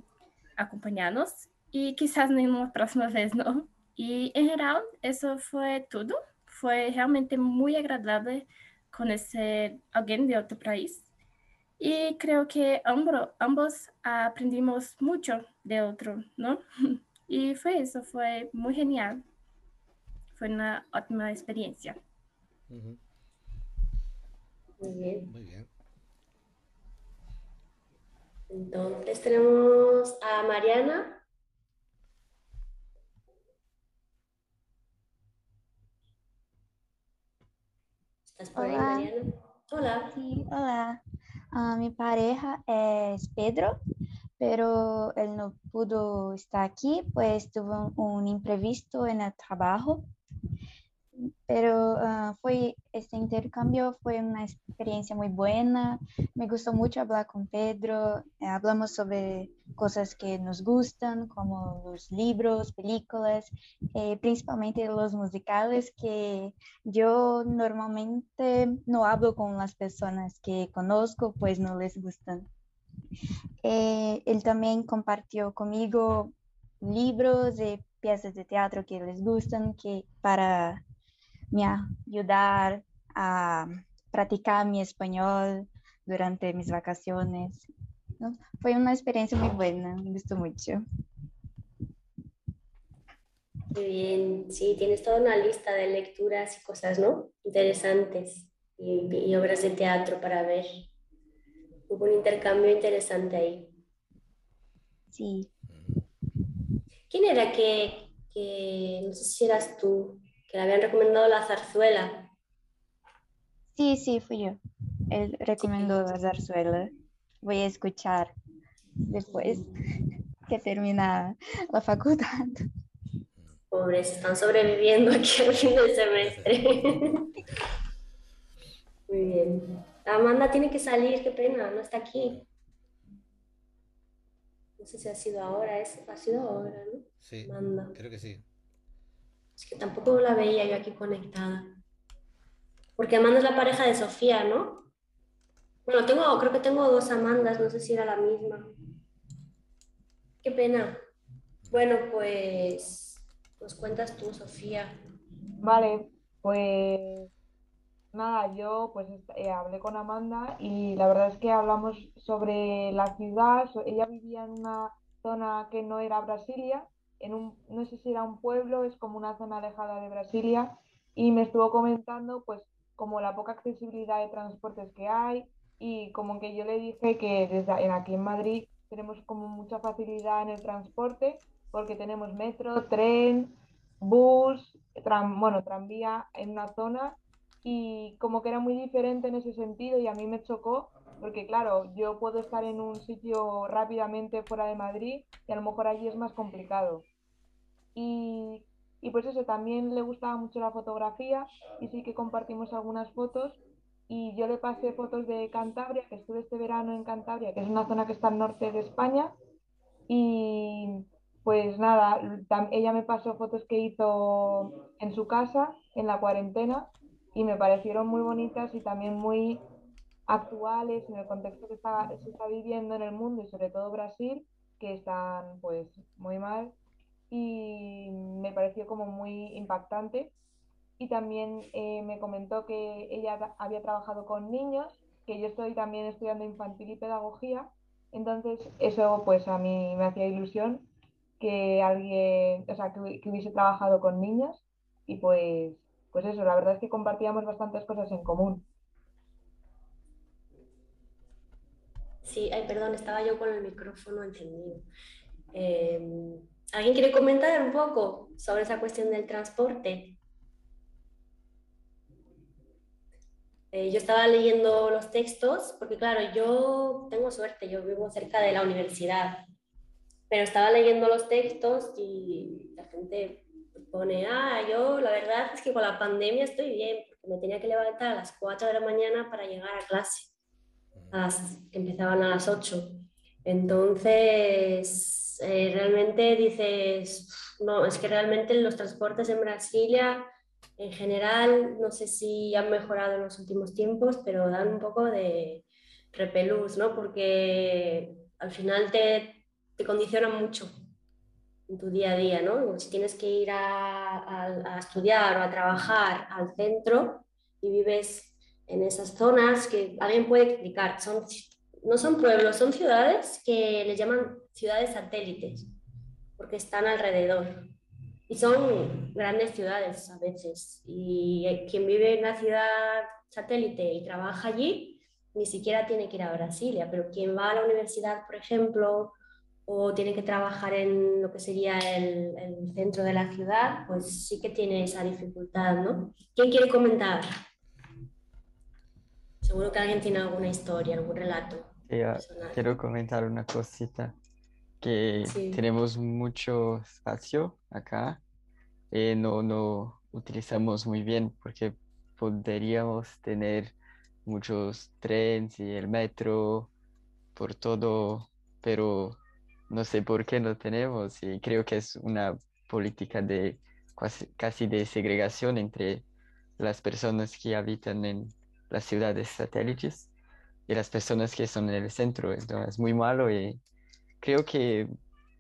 acompanhar-nos e quizás nenhuma próxima vez não. E em geral, isso foi tudo. Foi realmente muito agradável conhecer alguém de outro país. E creio que ambos, ambos aprendimos muito de outro, não? E foi isso, foi muito genial. Foi uma ótima experiência. Uhum. Muy bien. Muy bien. Entonces tenemos a Mariana. ¿Estás por Hola. ahí, Mariana? Hola. Sí, hola. Ah, mi pareja es Pedro, pero él no pudo estar aquí, pues tuvo un imprevisto en el trabajo. Pero ah, foi esse intercâmbio foi uma experiência muito boa. Me gostou muito falar com Pedro. Hablamos sobre coisas que nos gustam, como os livros, películas, eh, principalmente os musicais, que eu normalmente não hablo com as pessoas que conozco, pois não les gustam. Eh, ele também compartilhou comigo livros e peças de teatro que les gustam, que para me ayudar a practicar mi español durante mis vacaciones. ¿no? Fue una experiencia muy buena, me gustó mucho. Muy bien, sí, tienes toda una lista de lecturas y cosas, ¿no? Interesantes y, y obras de teatro para ver. Hubo un intercambio interesante ahí. Sí. ¿Quién era que, que, no sé si eras tú, que le habían recomendado la zarzuela? Sí, sí, fui yo. Él recomendó la zarzuela. Voy a escuchar después que termina la facultad. Pobres, están sobreviviendo aquí al fin del semestre. Muy bien. Amanda tiene que salir, qué pena, no está aquí. No sé si ha sido ahora, es, ha sido ahora, ¿no? Sí, Amanda. creo que sí. Es que tampoco la veía yo aquí conectada. Porque Amanda es la pareja de Sofía, ¿no? Bueno, tengo, creo que tengo dos Amandas, no sé si era la misma. Qué pena. Bueno, pues nos cuentas tú, Sofía. Vale, pues nada, yo pues eh, hablé con Amanda y la verdad es que hablamos sobre la ciudad. ella vivía en una zona que no era Brasilia, en un, no sé si era un pueblo, es como una zona alejada de Brasilia, y me estuvo comentando pues como la poca accesibilidad de transportes que hay y como que yo le dije que desde aquí en Madrid tenemos como mucha facilidad en el transporte porque tenemos metro, tren, bus, tram- bueno, tranvía en una zona y como que era muy diferente en ese sentido y a mí me chocó porque claro, yo puedo estar en un sitio rápidamente fuera de Madrid y a lo mejor allí es más complicado. Y, y pues eso, también le gustaba mucho la fotografía y sí que compartimos algunas fotos y yo le pasé fotos de Cantabria, que estuve este verano en Cantabria, que es una zona que está al norte de España y pues nada, ella me pasó fotos que hizo en su casa en la cuarentena y me parecieron muy bonitas y también muy actuales en el contexto que está, se está viviendo en el mundo y sobre todo Brasil, que están pues muy mal y me pareció como muy impactante. Y también eh, me comentó que ella había trabajado con niños, que yo estoy también estudiando infantil y pedagogía, entonces eso pues a mí me hacía ilusión que alguien, o sea, que, que hubiese trabajado con niños y pues, pues eso, la verdad es que compartíamos bastantes cosas en común. Sí, ay, perdón, estaba yo con el micrófono encendido. Eh, ¿alguien quiere comentar un poco sobre esa cuestión del transporte? Eh, yo estaba leyendo los textos, porque claro, yo tengo suerte, yo vivo cerca de la universidad, pero estaba leyendo los textos y la gente pone, ah, yo la verdad es que con la pandemia estoy bien, porque me tenía que levantar a las 4 de la mañana para llegar a clase, empezaban a las 8. Entonces, eh, realmente dices, no, es que realmente los transportes en Brasilia en general, no sé si han mejorado en los últimos tiempos, pero dan un poco de repelús, ¿no? Porque al final te, te condicionan mucho en tu día a día, ¿no? Si tienes que ir a- a estudiar o a trabajar al centro y vives en esas zonas que alguien puede explicar, son, no son pueblos, son ciudades que les llaman ciudades satélites, porque están alrededor. Y son grandes ciudades a veces. Y quien vive en la ciudad satélite y trabaja allí, ni siquiera tiene que ir a Brasilia, pero quien va a la universidad, por ejemplo, o tiene que trabajar en lo que sería el, el centro de la ciudad, pues sí que tiene esa dificultad, ¿no? ¿Quién quiere comentar? Seguro que alguien tiene alguna historia, algún relato. Sí, quiero comentar una cosita, que Sí. tenemos mucho espacio acá, eh, no, no utilizamos muy bien porque podríamos tener muchos trenes y el metro por todo, pero no sé por qué no tenemos y creo que es una política de cuasi- casi de segregación entre las personas que habitan en las ciudades satélites y las personas que son en el centro. Entonces es muy malo y creo que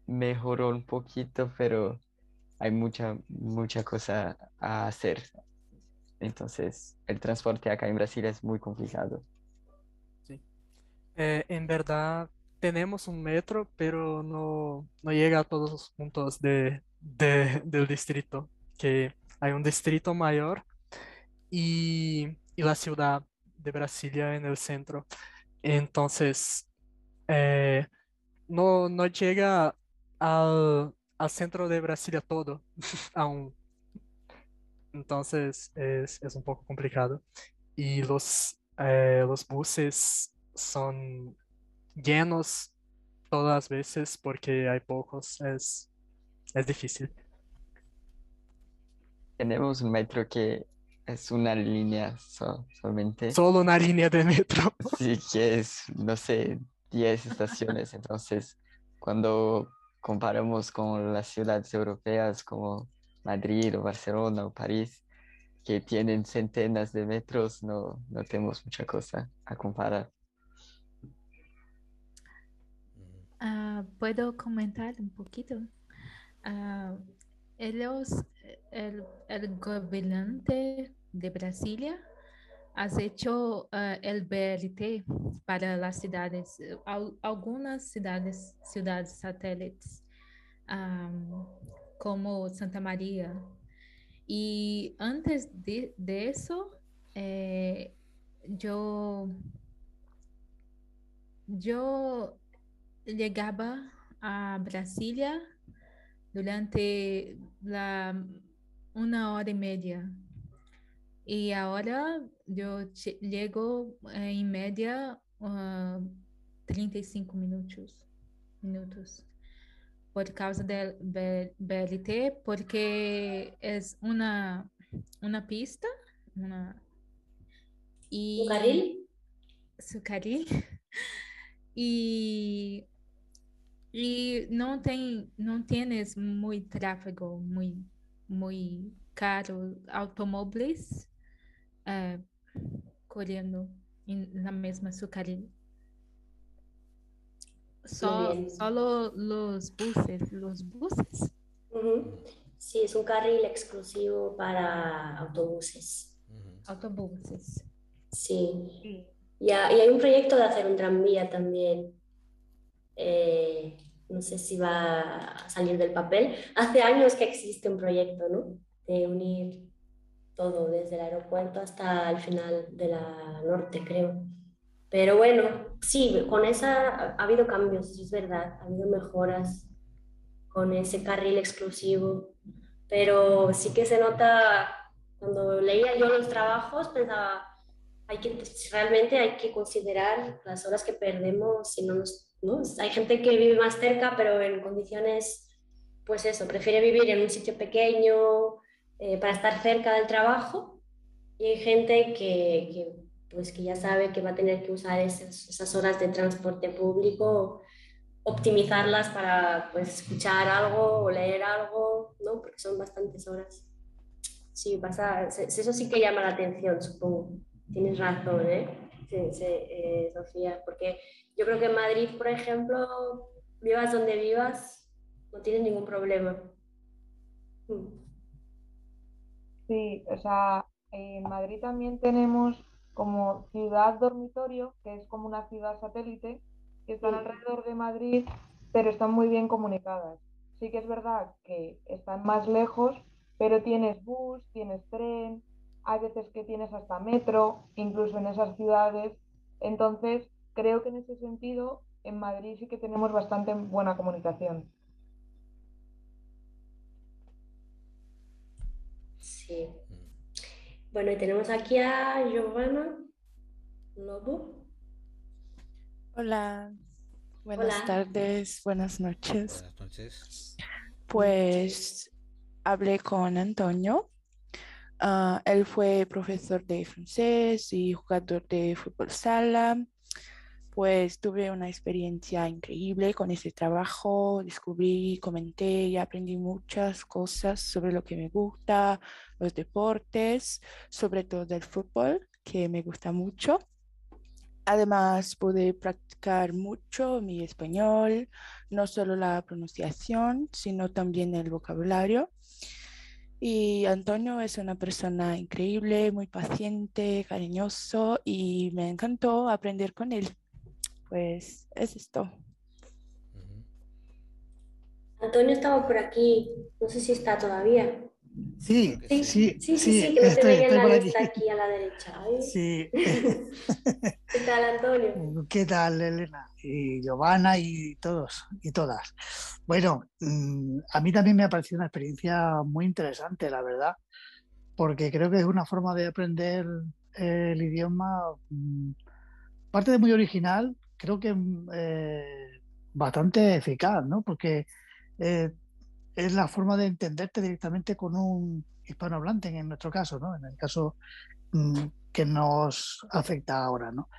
mejoró un poquito, pero hay mucha, mucha cosa a hacer. entonces el transporte acá en Brasil es muy complicado. Sí. Eh, en verdad tenemos un metro, pero no, no llega a todos los puntos de, de- del distrito, que hay un distrito mayor y, y la ciudad de Brasilia en el centro. Entonces, eh, no, no llega al, al centro de Brasilia todo aún. Entonces es, un poco complicado. Y los, eh, los buses son llenos todas las veces porque hay pocos. Es, es difícil. Tenemos un metro que es una línea so- solamente. Solo una línea de metro. Sí, que es, no sé, 10 estaciones. Entonces, cuando comparamos con las ciudades europeas como Madrid o Barcelona o París, que tienen centenas de metros, no, no tenemos mucha cosa a comparar. Ah, ¿puedo comentar un poquito? Ah, ellos, el, el gobernante de Brasilia ha hecho ah, el BRT para las ciudades, eh, al- algunas ciudades, ciudades satélites, como Santa María. Y antes de, de eso, eh, yo, yo llegaba a Brasilia durante la una hora y media. Y ahora yo llego eh, en media ah, 35 minutos, minutos por causa del BLT, porque es una, una pista, una, y su carril. Y, y no, tem, não tienes muy tráfego, muy, muy caro, automóviles eh, corriendo en la misma su carril. So- bien. solo los buses, los buses. Sí, es un carril exclusivo para autobuses. Autobuses. Sí. Y hay un proyecto de hacer un tranvía también. Eh, no sé si va a salir del papel. Hace años que existe un proyecto, ¿no? De unir todo, desde el aeropuerto hasta el final de la norte, creo. Pero bueno, sí, con esa ha ha habido cambios, es verdad, ha habido mejoras con ese carril exclusivo, pero sí que se nota, cuando leía yo los trabajos, pensaba, hay que, realmente hay que considerar las horas que perdemos si no nos, ¿no? Hay gente que vive más cerca, pero en condiciones, pues eso, prefiere vivir en un sitio pequeño eh, para estar cerca del trabajo y hay gente que, que, pues que ya sabe que va a tener que usar esas, esas horas de transporte público, optimizarlas para pues escuchar algo o leer algo, ¿no? Porque son bastantes horas. Sí, pasa, eso sí que llama la atención, supongo. Tienes razón, ¿eh? Sí, sí, eh, Sofía, porque yo creo que en Madrid, por ejemplo, vivas donde vivas, no tienes ningún problema. Mm. Sí, o sea, en Madrid también tenemos como ciudad dormitorio, que es como una ciudad satélite, que están Sí. alrededor de Madrid, pero están muy bien comunicadas. Sí que es verdad que están más lejos, pero tienes bus, tienes tren, hay veces que tienes hasta metro, incluso en esas ciudades. Entonces, creo que en ese sentido, en Madrid sí que tenemos bastante buena comunicación. Sí. Bueno, y tenemos aquí a Giovanna Lobo. Hola, buenas Hola. tardes, buenas noches. Buenas noches. Pues hablé con Antonio. Ah, él fue profesor de francés y jugador de fútbol sala. Pues tuve una experiencia increíble con ese trabajo. Descubrí, comenté y aprendí muchas cosas sobre lo que me gusta, los deportes, sobre todo el fútbol, que me gusta mucho. Además, pude practicar mucho mi español, no solo la pronunciación, sino también el vocabulario. Y Antonio es una persona increíble, muy paciente, cariñoso y me encantó aprender con él. Pues es esto. Antonio estaba por aquí, no sé si está todavía. Sí, sí, sí, Sí, sí, sí, que no te estoy, veía la aquí. lista aquí a la derecha. Ay, Sí. ¿Qué tal, Antonio? ¿Qué tal, Elena? Y Giovanna y todos y todas. Bueno, mm, a mí también me ha parecido una experiencia muy interesante, la verdad, porque creo que es una forma de aprender eh, el idioma, mm, parte de muy original, creo que eh, bastante eficaz, ¿no? Porque eh, es la forma de entenderte directamente con un hispanohablante, en nuestro caso, ¿no? En el caso mm, que nos afecta ahora, ¿no?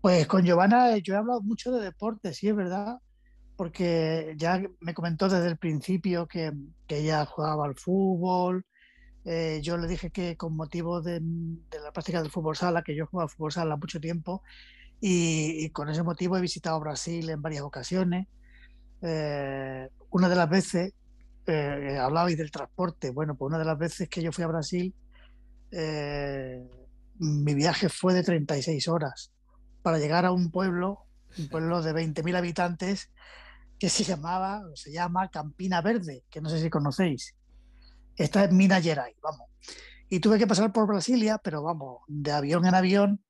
Pues con Giovanna eh, yo he hablado mucho de deporte, sí es verdad, porque ya me comentó desde el principio que, ella jugaba al fútbol. eh, yo le dije que con motivo de, de la práctica del fútbol sala, que yo jugaba al fútbol sala mucho tiempo, y, y con ese motivo he visitado Brasil en varias ocasiones. Eh, una de las veces, eh, hablabais del transporte, bueno, pues una de las veces que yo fui a Brasil, eh, mi viaje fue de 36 horas para llegar a un pueblo, un pueblo de 20.000 habitantes que se llamaba, o se llama Campina Verde, que no sé si conocéis. Está en Minas Gerais, vamos. Y tuve que pasar por Brasilia, pero vamos, de avión en avión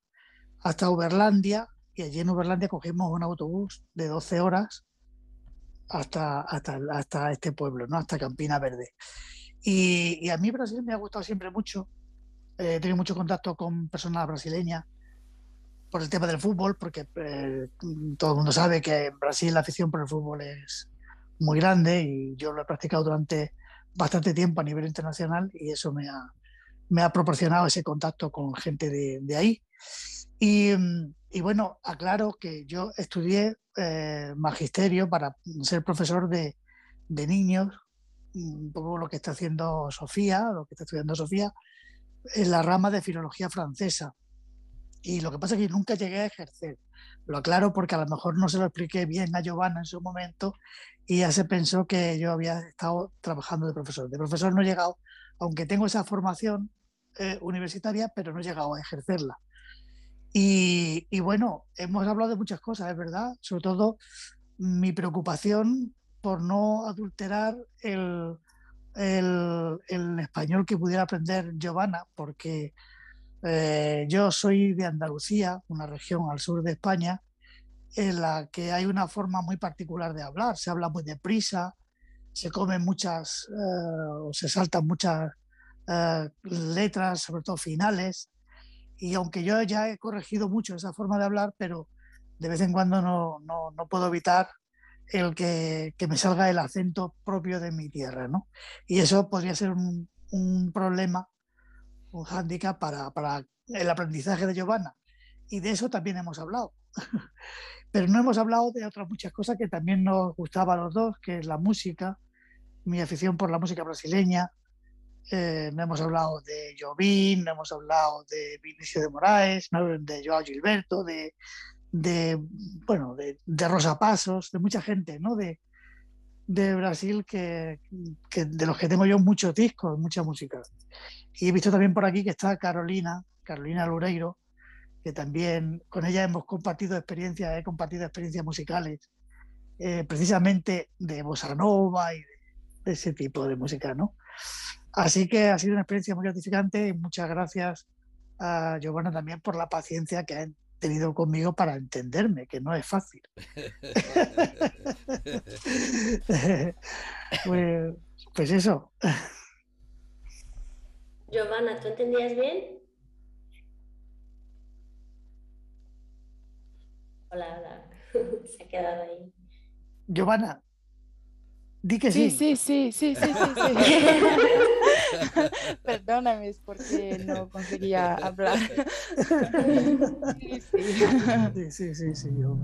hasta Uberlandia, y allí en Uberlandia cogimos un autobús de 12 horas hasta, hasta, hasta este pueblo, ¿no? Hasta Campina Verde. Y, y a mí Brasil me ha gustado siempre mucho. Eh, he tenido mucho contacto con personas brasileñas por el tema del fútbol, porque eh, todo el mundo sabe que en Brasil la afición por el fútbol es muy grande y yo lo he practicado durante bastante tiempo a nivel internacional y eso me ha, me ha proporcionado ese contacto con gente de, de ahí. Y, mm, y bueno, aclaro que yo estudié eh, magisterio para ser profesor de, niños, un poco lo que está haciendo Sofía, lo que está estudiando Sofía, en la rama de filología francesa. Y lo que pasa es que nunca llegué a ejercer. Lo aclaro porque a lo mejor no se lo expliqué bien a Giovanna en su momento y ya se pensó que yo había estado trabajando de profesor. De profesor no he llegado, aunque tengo esa formación eh, universitaria, pero no he llegado a ejercerla. Y, bueno, hemos hablado de muchas cosas, es verdad, sobre todo mi preocupación por no adulterar el español que pudiera aprender Giovanna, porque eh, yo soy de Andalucía, una región al sur de España, en la que hay una forma muy particular de hablar, se habla muy deprisa, se comen muchas eh, o se saltan muchas eh, letras, sobre todo finales, y aunque yo ya he corregido mucho esa forma de hablar, pero de vez en cuando no, no, no puedo evitar el que, que, me salga el acento propio de mi tierra, ¿no? Y eso podría ser un, un problema, un hándicap para, para, el aprendizaje de Giovanna. Y de eso también hemos hablado. Pero no hemos hablado de otras muchas cosas que también nos gustaba a los dos, que es la música, mi afición por la música brasileña. Eh, no hemos hablado de Jobim, no hemos hablado de Vinicio de Moraes, de Joao Gilberto, de, de bueno, de, de, Rosa Pasos, de mucha gente, ¿no? De, de Brasil que, que, de los que tengo yo muchos discos, mucha música. Y he visto también por aquí que está Carolina, Carolina Loureiro, que también con ella hemos compartido experiencias, he compartido experiencias musicales, eh, precisamente de bossa nova y de, de, ese tipo de música, ¿no? Así que ha sido una experiencia muy gratificante y muchas gracias a Giovanna también por la paciencia que ha tenido conmigo para entenderme, que no es fácil. pues, pues, eso. Giovanna, ¿tú entendías bien? Hola, hola. Se ha quedado ahí. Giovanna, di que sí. sí. Sí, sí, sí, sí, sí, sí. Perdóname, es porque no conseguía hablar. sí, sí, sí, sí, sí yo.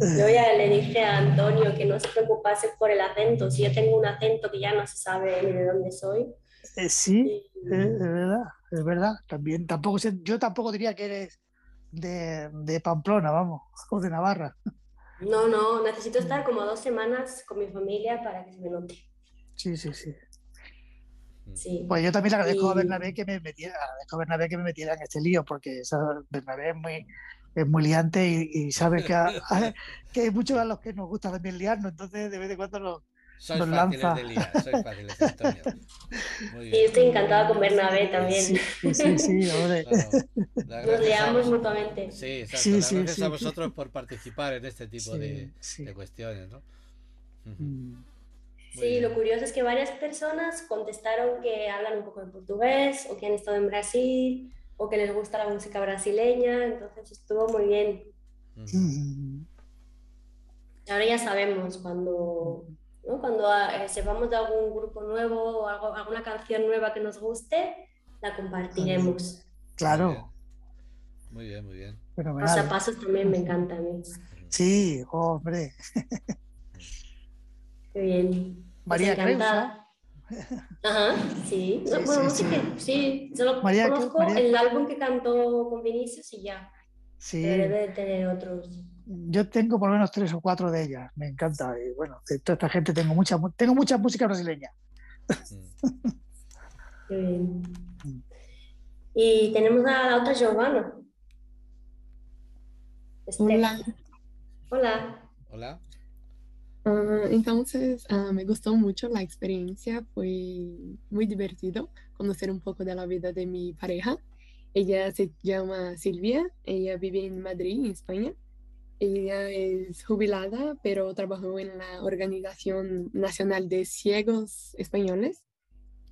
Yo ya le dije a Antonio que no se preocupase por el acento. Si yo tengo un acento que ya no se sabe ni de dónde soy. Eh, sí, y... es, verdad, es verdad. También, tampoco sé, yo tampoco diría que eres de, de Pamplona, vamos, o de Navarra. No, no, necesito estar como dos semanas con mi familia para que se me note. Sí, sí, sí. Sí. Pues yo también le agradezco a Bernabé que me metiera, agradezco a Bernabé que me metiera en este lío, porque esa- Bernabé es muy, es muy liante y, y sabe que, a- a- que hay muchos a los que nos gusta también liarnos, entonces de vez en cuando nos, Sois nos fáciles lanza. de liar, sois fáciles, Antonio. Muy bien. estoy encantada con Bernabé también. Sí, sí, sí, hombre. Nos vos- mutuamente. Sí, exacto. Sí, las sí, gracias sí. a vosotros por participar en este tipo Sí, de, sí. de cuestiones, ¿no? Mm. Sí, lo curioso es que varias personas contestaron que hablan un poco de portugués o que han estado en Brasil o que les gusta la música brasileña, entonces estuvo muy bien. Mm. Ahora ya sabemos cuando, ¿no? cuando eh, sepamos de algún grupo nuevo o algo, alguna canción nueva que nos guste, la compartiremos. Claro, Muy bien, muy bien. fenomenal. Paso a pasos también me encanta a mí. Sí, hombre. Qué bien. Pues María encantada. Ajá, sí. Sí, bueno, sí, sí, solo María, ¿qué- conozco María? el álbum que cantó con Vinicius y ya. Sí. Pero debe de tener otros. Yo tengo por lo menos tres o cuatro de ellas, me encanta. Y bueno, de toda esta gente tengo mucha, mu- tengo mucha música brasileña. Qué bien. Y tenemos a la otra Giovanna. Hola. Hola. Hola. Ah, entonces, ah, me gustó mucho la experiencia, fue muy divertido conocer un poco de la vida de mi pareja. Ella se llama Silvia, ella vive en Madrid, en España. Ella es jubilada, pero trabajó en la Organización Nacional de Ciegos Españoles.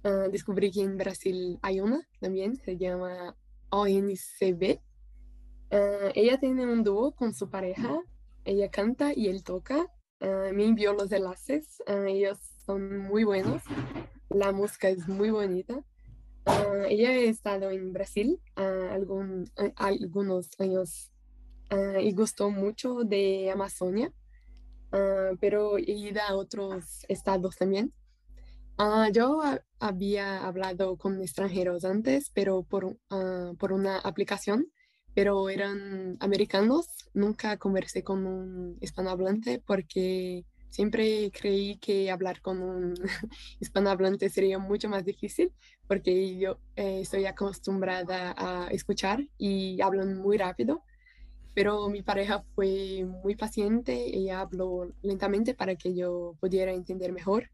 Ah, descubrí que en Brasil hay una también, se llama ONCB. Ah, ella tiene un dúo con su pareja, ella canta y él toca. Ah, me envió los enlaces, ellos son muy buenos, la música es muy bonita. Ella ha estado en Brasil algún- ah, algunos años ah, y gustó mucho de Amazonia, ah, pero he ido a otros estados también. Ah, yo ha- había hablado con extranjeros antes, pero por, por una aplicación, pero eran americanos. Nunca conversé con un hispanohablante porque siempre creí que hablar con un hispanohablante sería mucho más difícil porque yo eh, estoy acostumbrada a escuchar y hablan muy rápido. Pero mi pareja fue muy paciente, ella habló lentamente para que yo pudiera entender mejor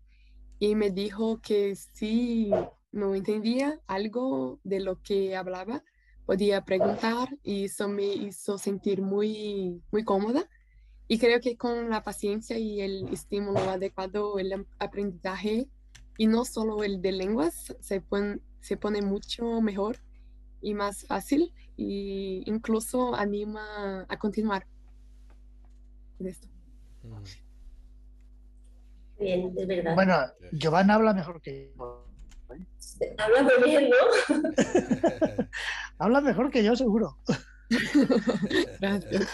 y me dijo que si no entendía algo de lo que hablaba, podía preguntar y eso me hizo sentir muy, muy cómoda. Y creo que con la paciencia y el estímulo adecuado, el aprendizaje, y no solo el de lenguas, se pone mucho mejor y más fácil y incluso anima a continuar con esto. Bien, es verdad. Bueno, Giovanna habla mejor que yo. Habla muy bien, ¿no? Habla mejor que yo, seguro. Gracias.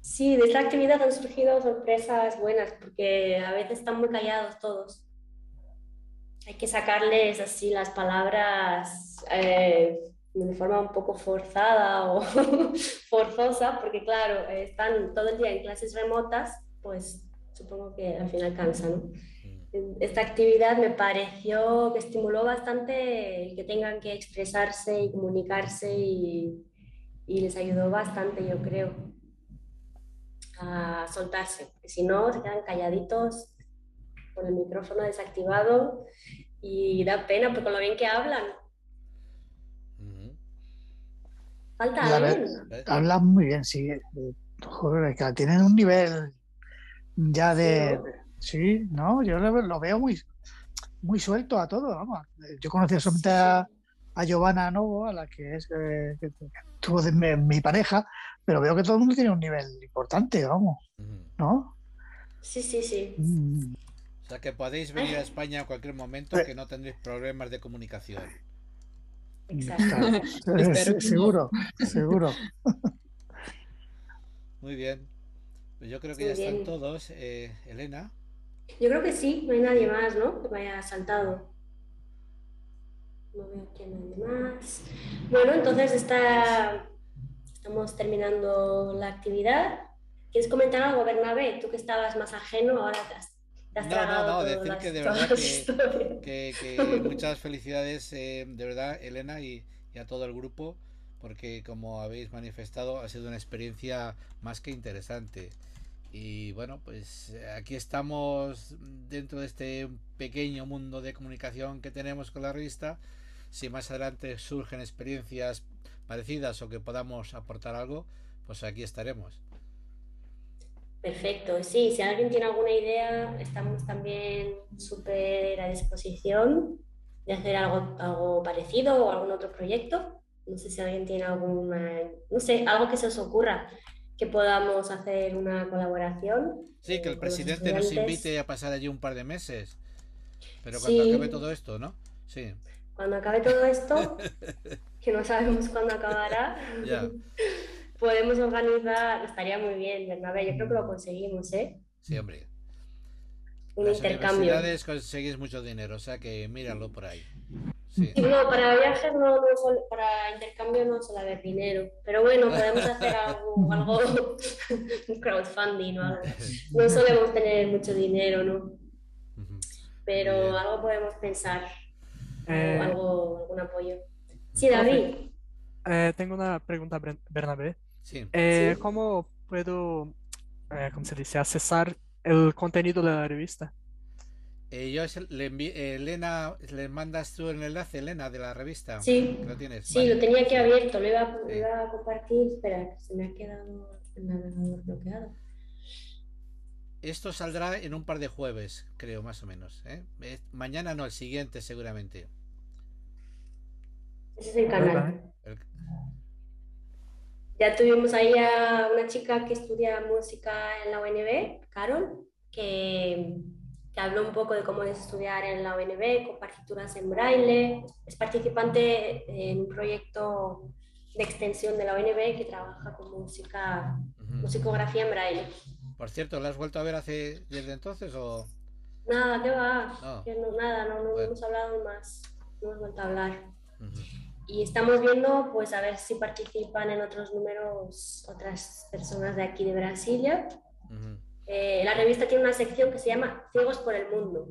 Sí, de esta actividad han surgido sorpresas buenas, porque a veces están muy callados todos. Hay que sacarles así las palabras eh, de forma un poco forzada o forzosa, porque claro, eh, están todo el día en clases remotas, pues supongo que al final cansa, ¿no? Esta actividad me pareció que estimuló bastante el que tengan que expresarse y comunicarse y, y les ayudó bastante, yo creo, a soltarse, porque si no se quedan calladitos con el micrófono desactivado y da pena porque con lo bien que hablan. Falta La ver- alguien. habla muy bien, sí. Eh, Joder, que tienen un nivel ya de. Sí, ¿no? Yo lo, lo veo muy, muy suelto a todo, vamos. Eh, Yo conocía solamente a, a Giovanna Novo, a la que es eh, que que tuvo de mi, mi pareja, pero veo que todo el mundo tiene un nivel importante, vamos. ¿No? Sí, sí, sí. Mm, O sea que podéis venir a España a cualquier momento que no tendréis problemas de comunicación. no. seguro, seguro. Muy bien. Pues yo creo que Muy ya están todos. Eh, Elena. Yo creo que sí, no hay nadie más, ¿no? Que me haya saltado. No veo que nadie más. Bueno, entonces está, estamos terminando la actividad. ¿Quieres comentar algo, Bernabé? Tú que estabas más ajeno, ahora No, no, no, decir las- que de verdad que, historias. que- que muchas felicidades, eh, de verdad, Elena, y, y a todo el grupo, porque como habéis manifestado, ha sido una experiencia más que interesante. Y bueno, pues eh, aquí estamos dentro de este pequeño mundo de comunicación que tenemos con la revista. Si más adelante surgen experiencias parecidas o que podamos aportar algo, pues aquí estaremos. Perfecto, sí, si alguien tiene alguna idea, estamos también súper a disposición de hacer algo, algo parecido o algún otro proyecto. No sé si alguien tiene alguna, no sé, algo que se os ocurra que podamos hacer una colaboración. Sí, que el presidente nos invite a pasar allí un par de meses. Pero cuando Sí. acabe todo esto, ¿no? Sí. Cuando acabe todo esto, que no sabemos cuándo acabará, Ya. podemos organizar, estaría muy bien, Bernabé, yo creo que lo conseguimos, ¿eh? Sí, hombre. Un Las intercambio. universidades conseguís mucho dinero, o sea que míralo por ahí. Sí. No, para viajes no, no suele- para intercambio no suele haber dinero, pero bueno, podemos hacer algo, algo un crowdfunding o algo. No solemos tener mucho dinero, ¿no? Pero algo podemos pensar, Eh, algo, algún apoyo. Sí, David. Eh, tengo una pregunta, Bernabé. Sí. Eh, Sí. ¿Cómo puedo, eh, cómo se dice, accesar el contenido de la revista? Eh, yo le eh, Elena, ¿le mandas tú el enlace, Elena, de la revista? Sí, ¿Lo tienes? sí, Vale. lo tenía aquí abierto, lo iba, lo iba a compartir, espera, que se me ha quedado el navegador bloqueado. Esto saldrá en un par de jueves, creo, más o menos. ¿eh? Eh, Mañana no, el siguiente seguramente. Ese es el canal. El- Ya tuvimos ahí a una chica que estudia música en la UNB, Carol, que, que habló un poco de cómo es estudiar en la UNB con partituras en braille. Es participante en un proyecto de extensión de la UNB que trabaja con música, musicografía en braille. Por cierto, ¿la has vuelto a ver hace desde entonces o...? Nada, ¿qué va? No. Que no, nada, no, no Bueno. hemos hablado más, no hemos vuelto a hablar. Y estamos viendo, pues, a ver si participan en otros números otras personas de aquí de Brasilia. Eh, la revista tiene una sección que se llama Ciegos por el Mundo.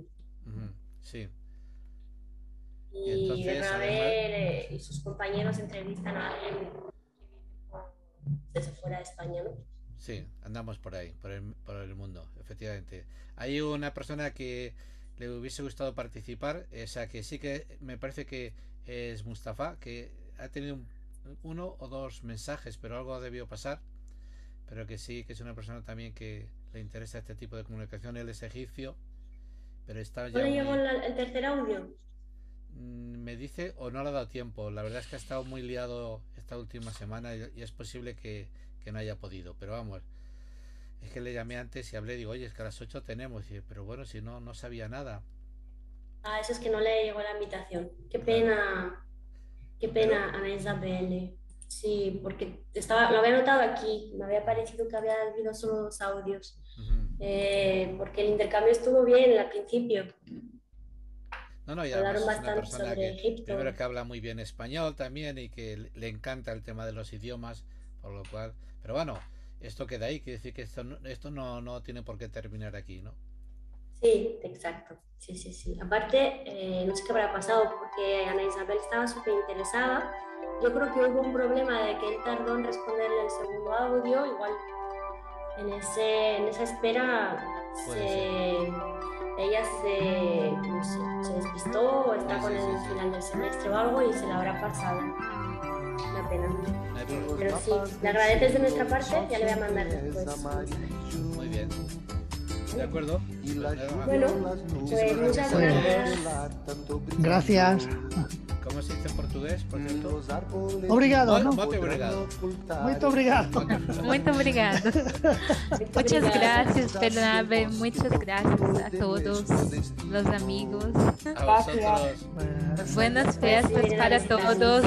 Sí. Y, entonces, Bernabé eh, y sus compañeros entrevistan a alguien desde fuera de España, ¿no? Sí, andamos por ahí, por el, por el mundo, efectivamente. Hay una persona que le hubiese gustado participar, o sea que sí que me parece que es Mustafa, que ha tenido un- uno o dos mensajes, pero algo debió pasar. Pero que sí, que es una persona también que le interesa este tipo de comunicación. Él es egipcio, pero está ¿No ya le muy- llegó la- el tercer audio? Mm, me dice o no le ha dado tiempo. La verdad es que ha estado muy liado esta última semana y, y es posible que, que no haya podido. Pero vamos, es que le llamé antes y hablé, digo, oye, es que a las 8 tenemos. Y, pero bueno, si no, no sabía nada. Ah, eso es que no le llegó la invitación. Qué pena, qué pena, Ana Isabel. Sí, porque estaba, lo había notado aquí, me había parecido que había habido solo dos audios. Eh, porque el intercambio estuvo bien al principio. No, no, y Hablaron además es una bastante persona sobre que Egipto. primero que habla muy bien español también y que le- encanta el tema de los idiomas, por lo cual. Pero bueno, esto queda ahí, quiere decir que esto esto no, no tiene por qué terminar aquí, ¿no? Sí, exacto. Sí, sí, sí. Aparte, eh, no sé qué habrá pasado porque Ana Isabel estaba súper interesada. Yo creo que hubo un problema de que él tardó en responderle el segundo audio. Igual en, ese, en esa espera se- ella se, no sé, se despistó o está con el final del semestre o algo y se la habrá pasado. Una pena. Pero sí, le agradeces de nuestra parte, ya le voy a mandar después. Muy bien. ¿De acuerdo? Bueno, pues muchas gracias. Gracias. ¿Cómo se dice en portugués, por cierto? Obrigado, ¿no? Mote obrigado. Muito obrigado. Muito obrigada. Muchas gracias, Bernabe. Muchas gracias a todos los amigos. A vosotros. Buenas fiestas para todos.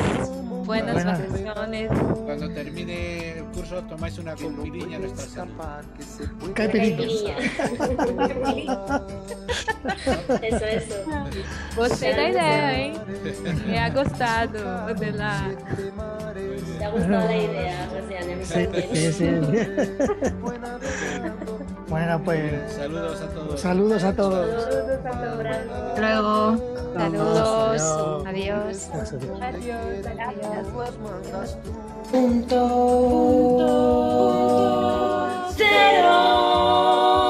Buenas Buenas. vacaciones. Cuando termine el curso tomáis una compiriña a nuestra salud. Caipirinha. Eso, eso. Gostei da ideia, hein? Me ha gostado de la... Te ha gustado la idea, mí Sí, sí, sí. Bueno, pues. Saludos a todos. Saludos a todos. Saludos a todos. Luego. Saludos. Adiós. Adiós. Adiós. Punto. Punto. Cero.